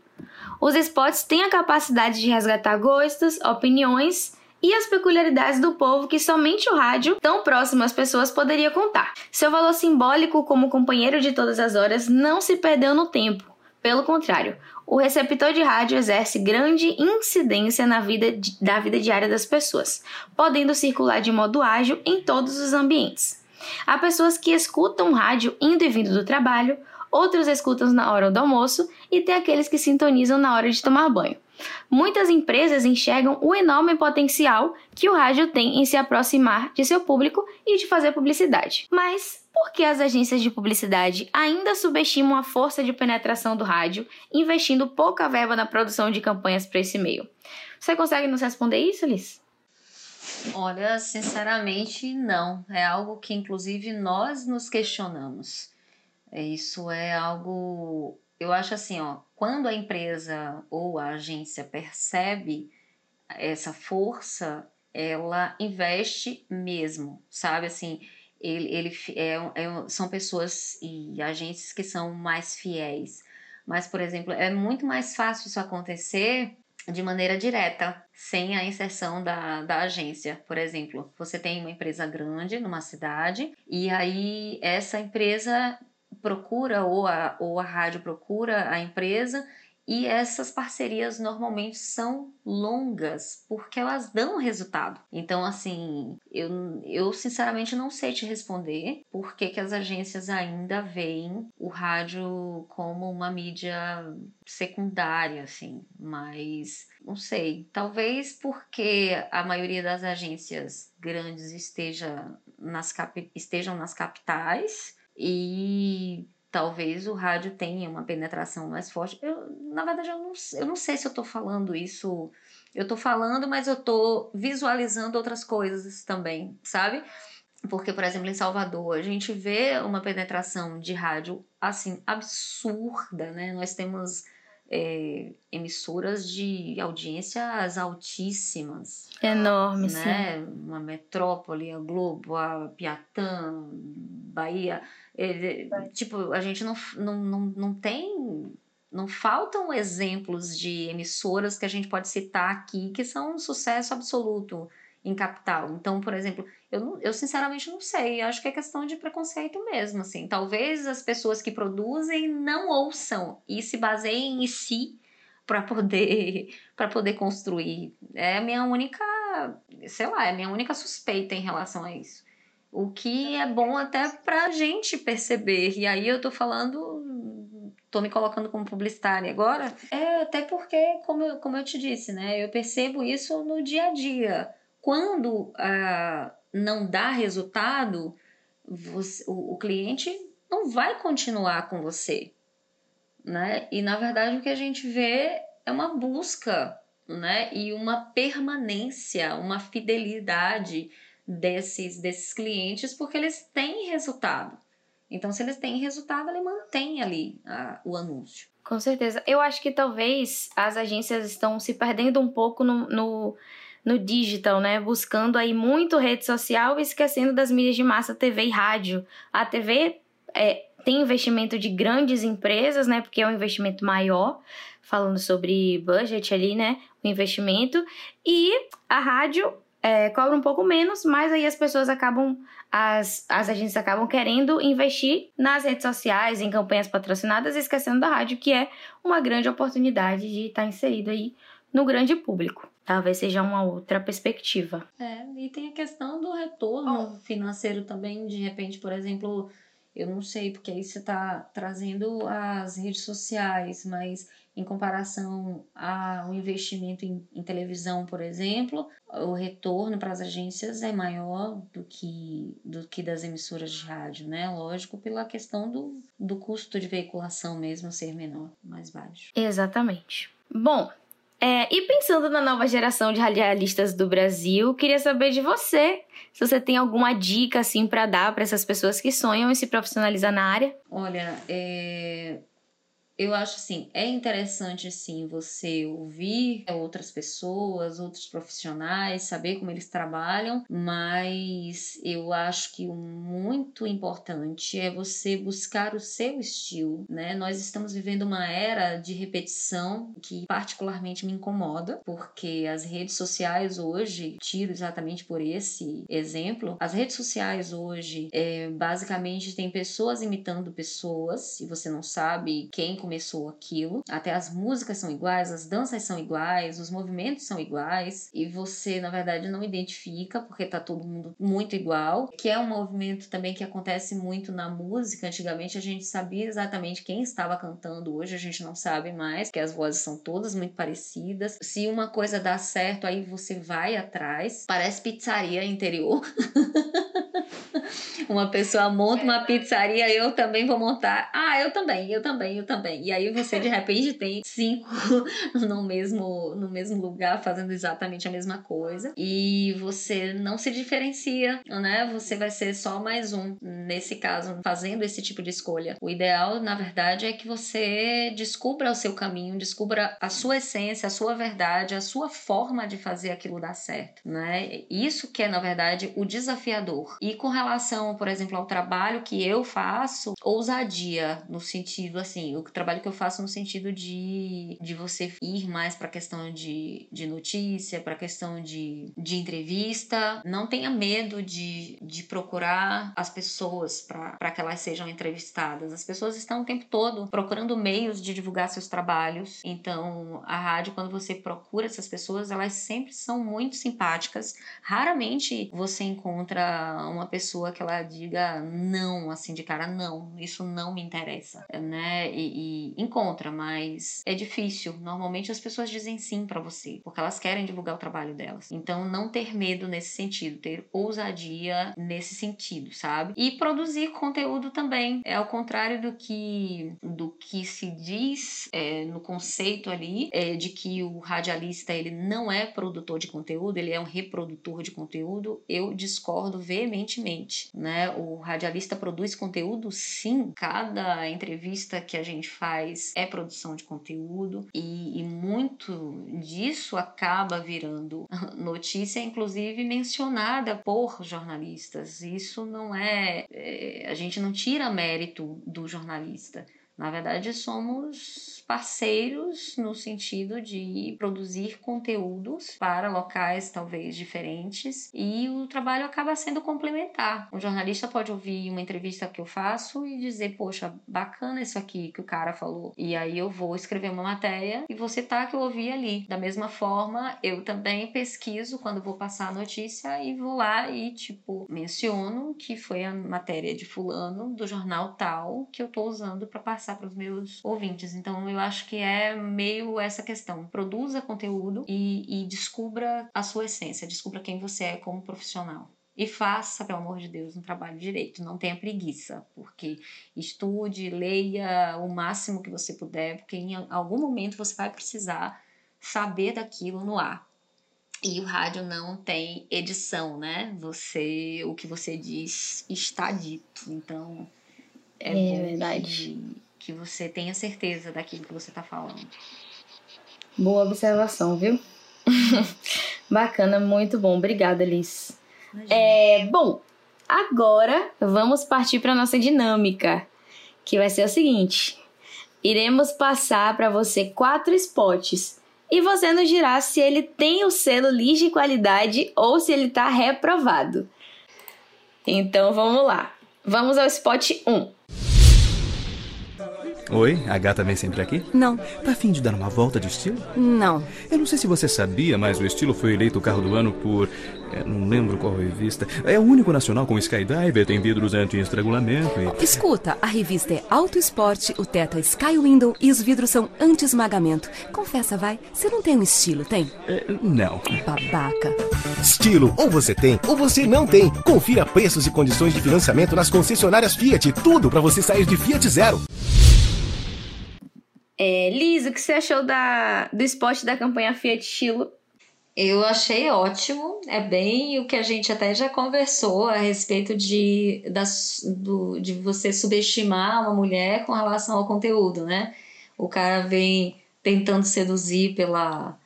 Os spots têm a capacidade de resgatar gostos, opiniões e as peculiaridades do povo que somente o rádio, tão próximo às pessoas, poderia contar. Seu valor simbólico como companheiro de todas as horas não se perdeu no tempo. Pelo contrário, o receptor de rádio exerce grande incidência na vida da vida diária das pessoas, podendo circular de modo ágil em todos os ambientes. Há pessoas que escutam rádio indo e vindo do trabalho, outros escutam na hora do almoço e tem aqueles que sintonizam na hora de tomar banho. Muitas empresas enxergam o enorme potencial que o rádio tem em se aproximar de seu público e de fazer publicidade. Mas por que as agências de publicidade ainda subestimam a força de penetração do rádio, investindo pouca verba na produção de campanhas para esse meio? Você consegue nos responder isso, Liz? Olha, sinceramente, não. É algo que, inclusive, nós nos questionamos. Isso é algo. Eu acho assim, ó, quando a empresa ou a agência percebe essa força, ela investe mesmo, sabe? Assim, ele, ele é, é, são pessoas e agências que são mais fiéis. Mas, por exemplo, é muito mais fácil isso acontecer de maneira direta, sem a inserção da, da agência. Por exemplo, você tem uma empresa grande numa cidade e aí essa empresa procura ou a, ou a rádio procura a empresa E essas parcerias normalmente são longas, porque elas dão resultado. Então, assim, eu, eu sinceramente não sei te responder por que, que as agências ainda veem o rádio como uma mídia secundária, assim, mas não sei. Talvez porque a maioria das agências grandes esteja nas cap... estejam nas capitais e talvez o rádio tenha uma penetração mais forte. Eu, na verdade, eu não, eu não sei se eu estou falando isso. Eu estou falando, mas eu estou visualizando outras coisas também, sabe? Porque, por exemplo, em Salvador, a gente vê uma penetração de rádio assim absurda, né? Nós temos é, emissoras de audiências altíssimas. Enorme, né? sim. Uma metrópole, a Globo, a Piatã, Bahia. É, tipo, a gente não, não, não, não tem. Não faltam exemplos de emissoras que a gente pode citar aqui que são um sucesso absoluto em capital. Então, por exemplo, eu, não, eu sinceramente não sei. Acho que é questão de preconceito mesmo, assim. Talvez as pessoas que produzem não ouçam e se baseiem em si *laughs* para poder para poder construir. É a minha única, sei lá, é a minha única suspeita em relação a isso. O que é bom até para a gente perceber. E aí eu tô falando, tô me colocando como publicitária agora. É até porque, como eu, como eu te disse, né? Eu percebo isso no dia a dia. Quando ah, não dá resultado, você, o, o cliente não vai continuar com você. Né? E na verdade o que a gente vê é uma busca né? e uma permanência, uma fidelidade desses, desses clientes, porque eles têm resultado. Então, se eles têm resultado, ele mantém ali a, o anúncio. Com certeza. Eu acho que talvez as agências estão se perdendo um pouco no, no no digital, né? Buscando aí muito rede social e esquecendo das mídias de massa, TV e rádio. A TV é, tem investimento de grandes empresas, né? Porque é um investimento maior, falando sobre budget ali, né? O investimento. E a rádio é, cobra um pouco menos, mas aí as pessoas acabam, as, as agências acabam querendo investir nas redes sociais, em campanhas patrocinadas, esquecendo da rádio, que é uma grande oportunidade de estar inserido aí no grande público. Talvez seja uma outra perspectiva. É, e tem a questão do retorno financeiro também, de repente, por exemplo, eu não sei, porque aí você está trazendo as redes sociais, mas em comparação ao investimento em, em, televisão, por exemplo, o retorno para as agências é maior do que, do que das emissoras de rádio, né? Lógico, pela questão do, do custo de veiculação mesmo ser menor, mais baixo. Exatamente. Bom, é, e pensando na nova geração de radialistas do Brasil, queria saber de você se você tem alguma dica assim para dar para essas pessoas que sonham em se profissionalizar na área. Olha, é, eu acho assim, é interessante sim você ouvir outras pessoas, outros profissionais, saber como eles trabalham, mas eu acho que o muito importante é você buscar o seu estilo, né? Nós estamos vivendo uma era de repetição que particularmente me incomoda, porque as redes sociais hoje, tiro exatamente por esse exemplo, as redes sociais hoje é, basicamente tem pessoas imitando pessoas e você não sabe quem começou aquilo. Até as músicas são iguais, as danças são iguais, os movimentos são iguais e você, na verdade, não identifica porque tá todo mundo muito igual. Que é um movimento também que acontece muito na música. Antigamente a gente sabia exatamente quem estava cantando, hoje a gente não sabe mais, porque as vozes são todas muito parecidas. Se uma coisa dá certo, aí você vai atrás. Parece pizzaria interior. *laughs* uma pessoa monta uma pizzaria, eu também vou montar. Ah, eu também, eu também, eu também. E aí você de repente tem cinco *laughs* no mesmo, no mesmo lugar fazendo exatamente a mesma coisa e você não se diferencia, né? Você vai ser só mais um nesse caso fazendo esse tipo de escolha. O ideal, na verdade, é que você descubra o seu caminho, descubra a sua essência, a sua verdade, a sua forma de fazer aquilo dar certo, né? Isso que é, na verdade, o desafiador. E com relação relação, por exemplo, ao trabalho que eu faço, ousadia no sentido assim, o trabalho que eu faço no sentido de, de você ir mais para questão de, de notícia, para questão de, de entrevista. Não tenha medo de, de procurar as pessoas para que elas sejam entrevistadas. As pessoas estão o tempo todo procurando meios de divulgar seus trabalhos. Então, a rádio, quando você procura essas pessoas, elas sempre são muito simpáticas. Raramente você encontra uma pessoa que ela diga não, assim, de cara, não, isso não me interessa, né? E, e encontra, mas é difícil. Normalmente as pessoas dizem sim para você, porque elas querem divulgar o trabalho delas. Então, não ter medo nesse sentido, ter ousadia nesse sentido, sabe? E produzir conteúdo também. É ao contrário do que do que se diz é, no conceito ali é, de que o radialista ele não é produtor de conteúdo, ele é um reprodutor de conteúdo. Eu discordo veementemente, né? O radialista produz conteúdo, sim. Cada entrevista que a gente faz é produção de conteúdo e, e muito disso acaba virando *laughs* notícia, inclusive mencionada por jornalistas. Isso não é, é a gente não tira mérito do jornalista. Na verdade, somos parceiros no sentido de produzir conteúdos para locais talvez diferentes e o trabalho acaba sendo complementar. O jornalista pode ouvir uma entrevista que eu faço e dizer, poxa, bacana isso aqui que o cara falou. E aí eu vou escrever uma matéria e vou citar que eu ouvi ali. Da mesma forma, eu também pesquiso quando vou passar a notícia e vou lá e, tipo, menciono que foi a matéria de fulano do jornal tal que eu tô usando para passar para os meus ouvintes. Então eu acho que é meio essa questão. Produza conteúdo e, e descubra a sua essência, descubra quem você é como profissional. E faça, pelo amor de Deus, um trabalho direito. Não tenha preguiça, porque estude, leia o máximo que você puder, porque em algum momento você vai precisar saber daquilo no ar. E o rádio não tem edição, né? Você, o que você diz está dito. Então é, é verdade. Que você tenha certeza daquilo que você está falando. Boa observação, viu? *laughs* Bacana, muito bom. Obrigada, Liz. É, bom, agora vamos partir para nossa dinâmica, que vai ser o seguinte: iremos passar para você quatro spots e você nos dirá se ele tem o selo Liz de qualidade ou se ele está reprovado. Então vamos lá. Vamos ao spot 1. Oi, a gata vem sempre aqui? Não. Tá afim de dar uma volta de estilo? Não. Eu não sei se você sabia, mas o estilo foi eleito o carro do ano por. É, não lembro qual revista. É o único nacional com Skydiver, tem vidros anti-estrangulamento e. Escuta, a revista é Auto Esporte, o teto é Sky Window e os vidros são anti-esmagamento. Confessa, vai, você não tem um estilo, tem? É, não. Babaca. Estilo, ou você tem, ou você não tem. Confira preços e condições de financiamento nas concessionárias Fiat. Tudo para você sair de Fiat Zero. É, Liz, o que você achou da, do spot da campanha Fiat Estilo? Eu achei ótimo, é bem o que a gente até já conversou a respeito de, das, do, de você subestimar uma mulher com relação ao conteúdo, né? O cara vem tentando seduzir pela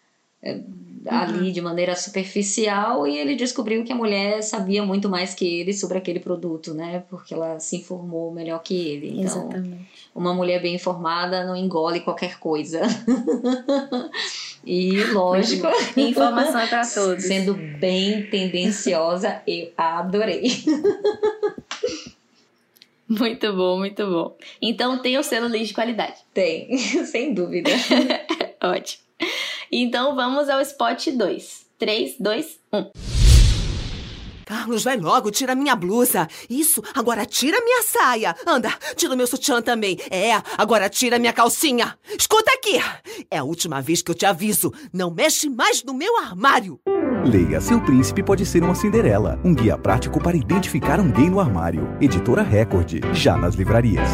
é, ali de maneira superficial e ele descobriu que a mulher sabia muito mais que ele sobre aquele produto, né? Porque ela se informou melhor que ele. Então, Exatamente. Uma mulher bem informada não engole qualquer coisa. *laughs* e lógico, *laughs* Informação é para todos. sendo bem tendenciosa, eu adorei. *laughs* Muito bom, muito bom. Então tem o selo Liz de qualidade. Tem, sem dúvida. Ótimo. Então vamos ao spot 2. 3, 2, 1. Carlos, vai logo, tira minha blusa. Isso, agora tira minha saia. Anda, tira o meu sutiã também. É, agora tira minha calcinha. Escuta aqui. É a última vez que eu te aviso. Não mexe mais no meu armário. Leia Seu Príncipe Pode Ser uma Cinderela. Um guia prático para identificar um gay no armário. Editora Record. Já nas livrarias.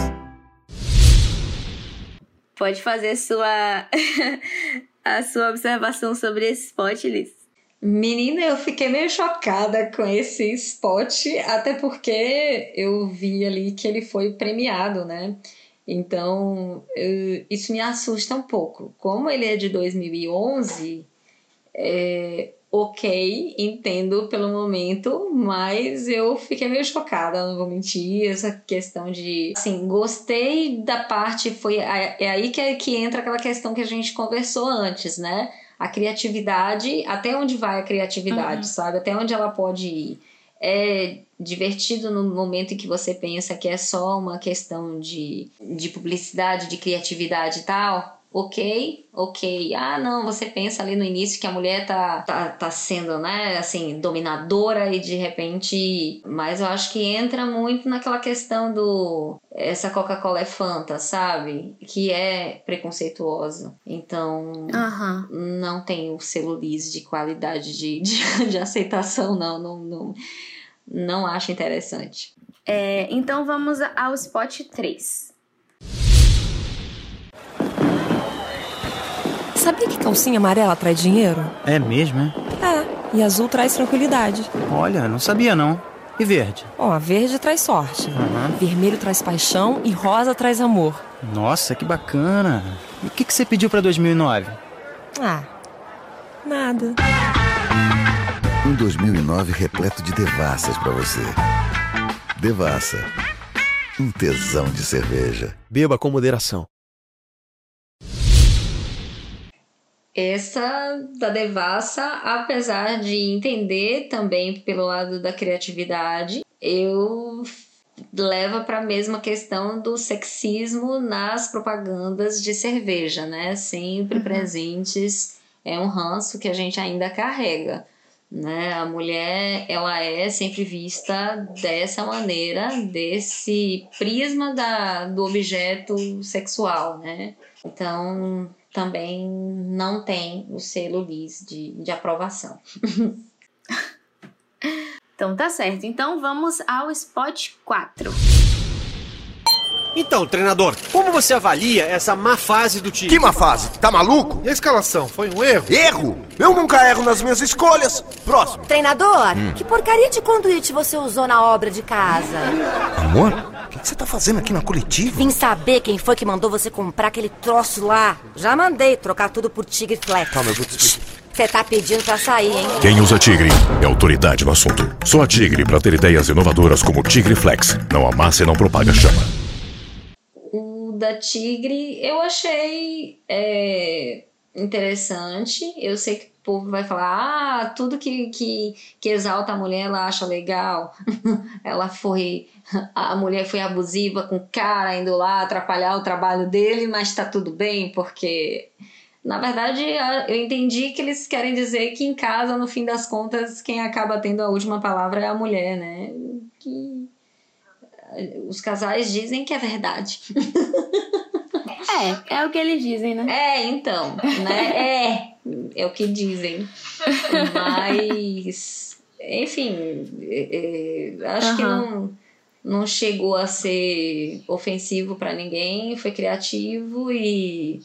Pode fazer sua *laughs* a sua observação sobre esse spot, Liz. Menina, eu fiquei meio chocada com esse spot, até porque eu vi ali que ele foi premiado, né? Então, eu, isso me assusta um pouco. Como ele é de 2011, é, ok, entendo pelo momento, mas eu fiquei meio chocada, não vou mentir, essa questão de, assim, gostei da parte, foi, é aí que, que entra aquela questão que a gente conversou antes, né? A criatividade, até onde vai a criatividade, uhum. sabe? Até onde ela pode ir. É divertido no momento em que você pensa que é só uma questão de, de publicidade, de criatividade e tal, ok, ok. Ah, não, você pensa ali no início que a mulher tá, tá, tá sendo, né, assim, dominadora e de repente. Mas eu acho que entra muito naquela questão do. Essa Coca-Cola é Fanta, sabe? Que é preconceituosa. Então, uhum. não tem o selo liso de qualidade de, *laughs* de, de aceitação, não. Não, não, não acho interessante. É, então vamos ao spot 3. Sabia que calcinha amarela traz dinheiro? É mesmo, é? É, e azul traz tranquilidade. Olha, não sabia não. E verde? Ó, a verde traz sorte. Uhum. Vermelho traz paixão e rosa traz amor. Nossa, que bacana. E o que, que você pediu pra 2009? Ah, nada. Um 2009 repleto de devassas para você. Devassa. Um tesão de cerveja. Beba com moderação. Essa da Devassa, apesar de entender também pelo lado da criatividade, eu leva para a mesma questão do sexismo nas propagandas de cerveja, né? Sempre uhum. presentes, é um ranço que a gente ainda carrega, né? A mulher, ela é sempre vista dessa maneira, desse prisma da, do objeto sexual, né? Então, também não tem o selo LIS de, de aprovação. *laughs* então tá certo. Então vamos ao spot 4. Então, treinador, como você avalia essa má fase do time? Que má fase? Tá maluco? E a escalação foi um erro? Erro? Eu nunca erro nas minhas escolhas. Próximo. Treinador, hum. que porcaria de conduíte você usou na obra de casa? Amor, o que você tá fazendo aqui na coletiva? Vim saber quem foi que mandou você comprar aquele troço lá. Já mandei trocar tudo por Tigre Flex. Calma, eu vou te explicar. Você tá pedindo pra sair, hein? Quem usa Tigre é autoridade no assunto. Só a Tigre pra ter ideias inovadoras como Tigre Flex. Não amassa e não propaga chama da Tigre eu achei é, interessante. Eu sei que o povo vai falar: ah, tudo que, que, que exalta a mulher ela acha legal. *laughs* ela foi. A mulher foi abusiva com o cara indo lá atrapalhar o trabalho dele, mas tá tudo bem, porque. Na verdade, eu entendi que eles querem dizer que em casa, no fim das contas, quem acaba tendo a última palavra é a mulher, né? Que os casais dizem que é verdade. É, é o que eles dizem, né? É, então, né? É, é o que dizem. Mas, enfim, é, é, acho uhum. que não, não chegou a ser ofensivo para ninguém, foi criativo e.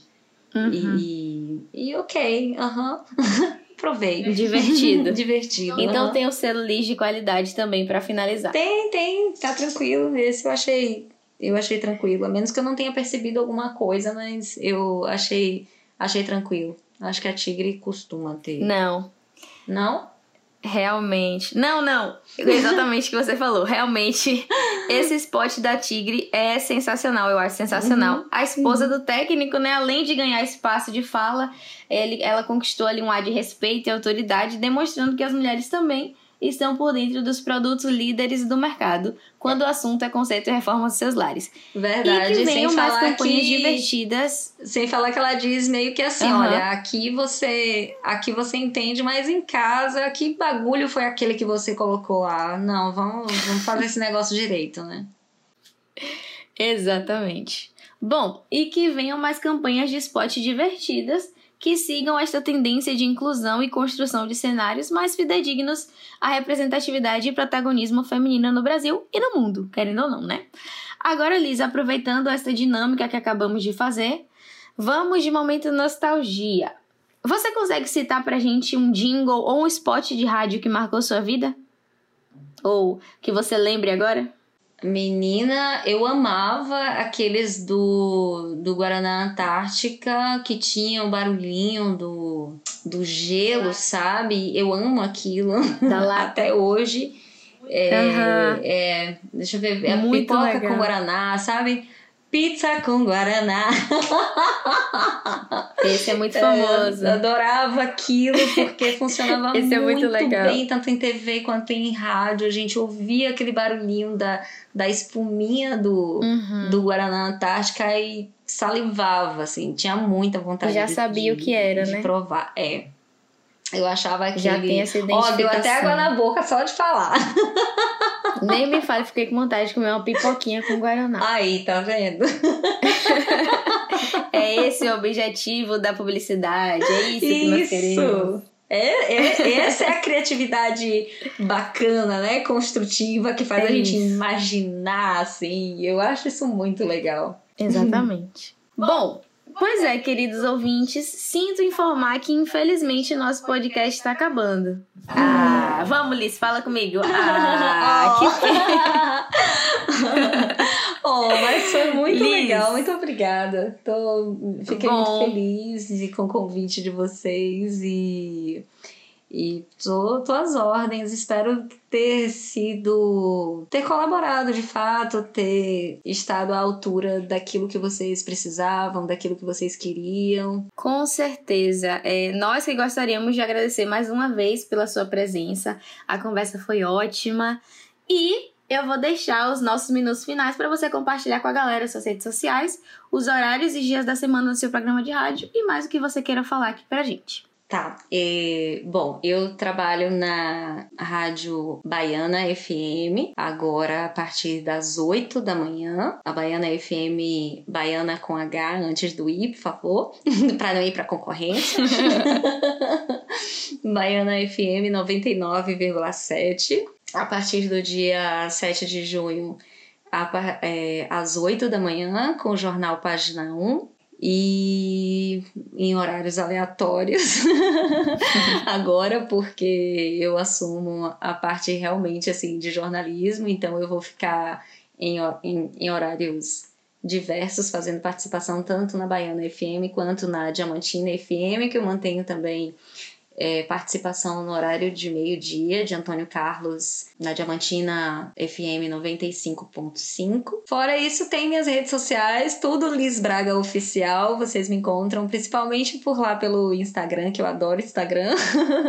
Uhum. E, e ok, aham. Uhum. Provei. Divertido. *laughs* Divertido. Então uhum. tem o selo Liz de qualidade também para finalizar. Tem, tem, tá tranquilo. Esse eu achei, eu achei tranquilo. A menos que eu não tenha percebido alguma coisa, mas eu achei, achei tranquilo. Acho que a Tigre costuma ter. Não. Não? Realmente. Não, não. Exatamente o que você falou. Realmente, *laughs* esse spot da Tigre é sensacional. Eu acho sensacional. Uhum. A esposa uhum. do técnico, né? Além de ganhar espaço de fala, ele, ela conquistou ali um ar de respeito e autoridade, demonstrando que as mulheres também estão por dentro dos produtos líderes do mercado quando o assunto é conceito e reforma dos seus lares. Verdade. E que venham mais campanhas que, divertidas. Sem falar que ela diz meio que assim, uhum. olha, aqui você, aqui você entende, mas em casa, que bagulho foi aquele que você colocou lá? Não, vamos, vamos fazer esse negócio direito, né? Exatamente. Bom, e que venham mais campanhas de spot divertidas que sigam esta tendência de inclusão e construção de cenários mais fidedignos à representatividade e protagonismo feminino no Brasil e no mundo, querendo ou não, né? Agora, Liz, aproveitando esta dinâmica que acabamos de fazer, vamos de momento nostalgia. Você consegue citar pra gente um jingle ou um spot de rádio que marcou sua vida? Ou que você lembre agora? Menina, eu amava aqueles do, do Guaraná Antártica que tinham o barulhinho do, do gelo, sabe? Eu amo aquilo *laughs* até hoje. É, Aham. é, deixa eu ver, é Muito pipoca legal. com Guaraná, sabe? Pizza com Guaraná. Esse é muito É, famoso. eu adorava aquilo porque funcionava *laughs* Esse é muito legal. bem, tanto em TV quanto em rádio. A gente ouvia aquele barulhinho da, da espuminha do, Uhum. do Guaraná Antártica e salivava, assim. Tinha muita vontade Já de, sabia o que era, de né? provar. É. Eu achava que. Já tem essa Ó, deu até identificação. água na boca só de falar. Nem me fale, fiquei com vontade de comer uma pipoquinha com Guaraná. Aí, tá vendo? *laughs* É esse o objetivo da publicidade, é isso, que nós queremos. É, é- essa é a criatividade bacana, né? Construtiva, que faz É a gente isso. imaginar, assim. Eu acho isso muito legal. Exatamente. Bom, pois é, queridos ouvintes, sinto informar que infelizmente nosso podcast está acabando. Ah, vamos, Liz, fala comigo. Ah, *laughs* que oh, *laughs* mas foi muito Liz. legal. Muito obrigada. Tô, fiquei Bom. muito feliz de- com o convite de vocês e, e tô, tô às ordens. Espero ter sido. ter colaborado de fato, ter estado à altura daquilo que vocês precisavam, daquilo que vocês queriam. Com certeza. É, nós que gostaríamos de agradecer mais uma vez pela sua presença. A conversa foi ótima. E eu vou deixar os nossos minutos finais para você compartilhar com a galera suas redes sociais, os horários e dias da semana do seu programa de rádio e mais o que você queira falar aqui pra gente. Tá. é, bom, eu trabalho na Rádio Baiana FM, agora a partir das 8 da manhã. A Baiana FM, Baiana com H antes do I, por favor, *laughs* para não ir para concorrência. *laughs* Baiana FM 99,7. A partir do dia 7 de junho, a é, às 8 da manhã, com o jornal Página 1 e em horários aleatórios. *laughs* Agora porque eu assumo a parte realmente assim de jornalismo então eu vou ficar em, em, em horários diversos fazendo participação tanto na Baiana FM quanto na Diamantina FM que eu mantenho também é, participação no horário de meio-dia de Antônio Carlos na Diamantina FM 95.5. Fora isso, tem minhas redes sociais, tudo Liz Braga Oficial. Vocês me encontram principalmente por lá pelo Instagram, que eu adoro Instagram.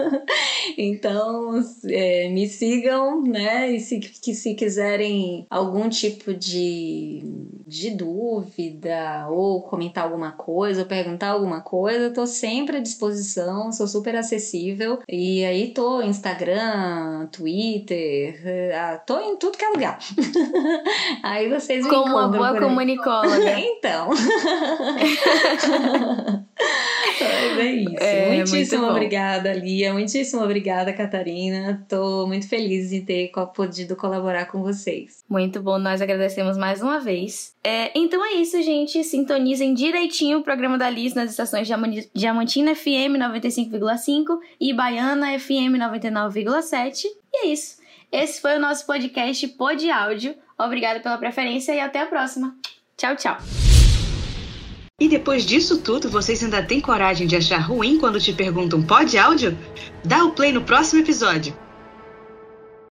*laughs* então, é, me sigam, né? E se, que, se quiserem algum tipo de, de dúvida ou comentar alguma coisa, ou perguntar alguma coisa, eu tô sempre à disposição, sou super acessível. E aí tô Instagram, Twitter, ah, tô em tudo que é lugar. *laughs* aí vocês me Como uma boa comunicóloga. *laughs* então. *laughs* Mas é isso. É, muitíssimo obrigada, Lia. Muitíssimo obrigada, Catarina. Tô muito feliz de ter podido colaborar com vocês. Muito bom, nós agradecemos mais uma vez. É, então é isso, gente. Sintonizem direitinho o programa da Liz nas estações Diamantina FM 95,5 e Baiana FM 99,7. E é isso. Esse foi o nosso podcast Pod Áudio. Obrigada pela preferência e até a próxima. Tchau, tchau. E depois disso tudo, vocês ainda têm coragem de achar ruim quando te perguntam pode áudio? Dá o play no próximo episódio.